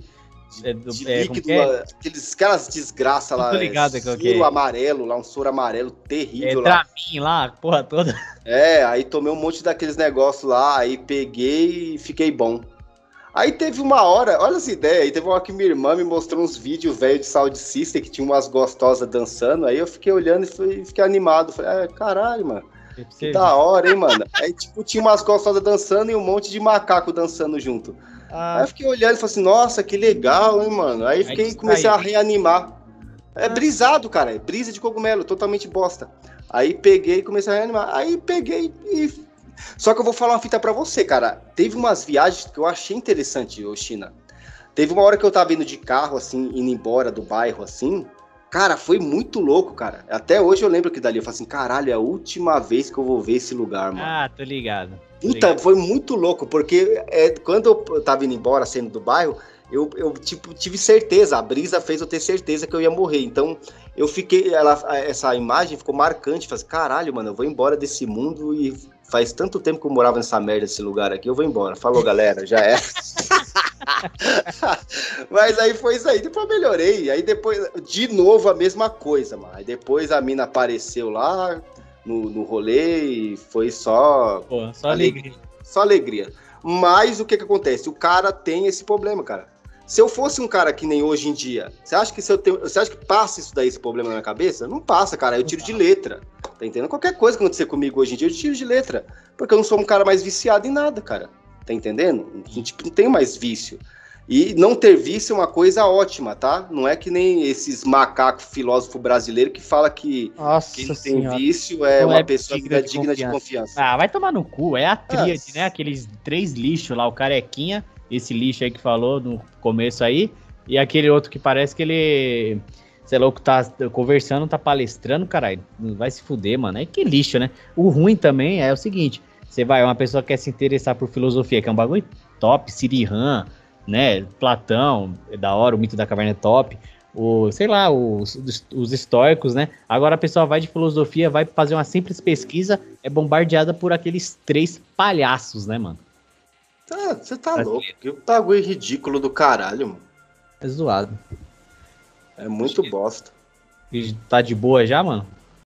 de, É do- de é, líquido, é? lá, aqueles, aquelas desgraças lá. Tô ligado é, é. soro amarelo lá, um soro amarelo É terrível lá. Dramin lá, a porra toda. É, aí tomei um monte daqueles negócios lá, aí peguei e fiquei bom. Aí teve uma hora, olha essa ideia, aí teve uma hora que minha irmã me mostrou uns vídeos velhos de Sound System que tinha umas gostosas dançando, aí eu fiquei olhando e fui- fiquei animado. Falei, ah, caralho, mano, que da hora, hein, mano. Aí, tipo, tinha umas gostosas dançando e um monte de macaco dançando junto. Aí Ah, eu fiquei olhando e falei assim, nossa, que legal, hein, mano. Aí fiquei, distraiu. comecei a reanimar. É brisado, cara, é brisa de cogumelo, totalmente bosta. Aí peguei e comecei a reanimar. Aí peguei e. Só que eu vou falar uma fita pra você, cara. Teve umas viagens que eu achei interessante, ô China. Teve uma hora que eu tava indo de carro, assim, indo embora do bairro, assim. Cara, foi muito louco, cara. Até hoje eu lembro que dali eu falei assim, caralho, é a última vez que eu vou ver esse lugar, mano. ah, tô ligado. tô Puta, ligado. foi muito louco, porque é, quando eu tava indo embora, saindo do bairro, eu, eu tipo, tive certeza, a brisa fez eu ter certeza que eu ia morrer. Então, eu fiquei, ela, essa imagem ficou marcante. Falei, assim, caralho, mano, eu vou embora desse mundo e faz tanto tempo que eu morava nessa merda, desse lugar aqui, eu vou embora. Falou, galera, já é. (laughs) Mas aí foi isso aí, depois eu melhorei. Aí depois, de novo, a mesma coisa, mano. Aí depois a mina apareceu lá no, no rolê e foi só Pô, só Alegria. alegria. só alegria. Mas o que que acontece? O cara tem esse problema, cara. Se eu fosse um cara que nem hoje em dia, você acha que se eu tenho, você acha que passa isso daí, esse problema na minha cabeça? Não passa, cara. Eu tiro de letra. Tá entendendo? Qualquer coisa que acontecer comigo hoje em dia, eu tiro de letra. Porque eu não sou um cara mais viciado em nada, cara. Tá entendendo? Tipo, não tenho mais vício. E não ter vício é uma coisa ótima, tá? Não é que nem esses macacos filósofo brasileiro que fala que Nossa quem não tem senhora. vício é Não uma é pessoa digna digna, de digna de confiança. confiança. Ah, vai tomar no cu. É a tríade, Ah, né? Aqueles três lixos lá, o carequinha, esse lixo aí que falou no começo aí, e aquele outro que parece que ele. Você é louco, tá conversando, tá palestrando, caralho. Vai se fuder, mano. É que lixo, né? O ruim também é o seguinte: você vai, uma pessoa quer se interessar por filosofia, que é um bagulho top, Sirihan, né? Platão, é da hora, o mito da caverna é top. O, sei lá, os, os, os estoicos, né? Agora a pessoa vai de filosofia, vai fazer uma simples pesquisa, é bombardeada por aqueles três palhaços, né, mano? Tá, você tá Brasileiro. louco. Que bagulho ridículo do caralho, mano. É zoado. É muito bosta. E tá de boa já, mano?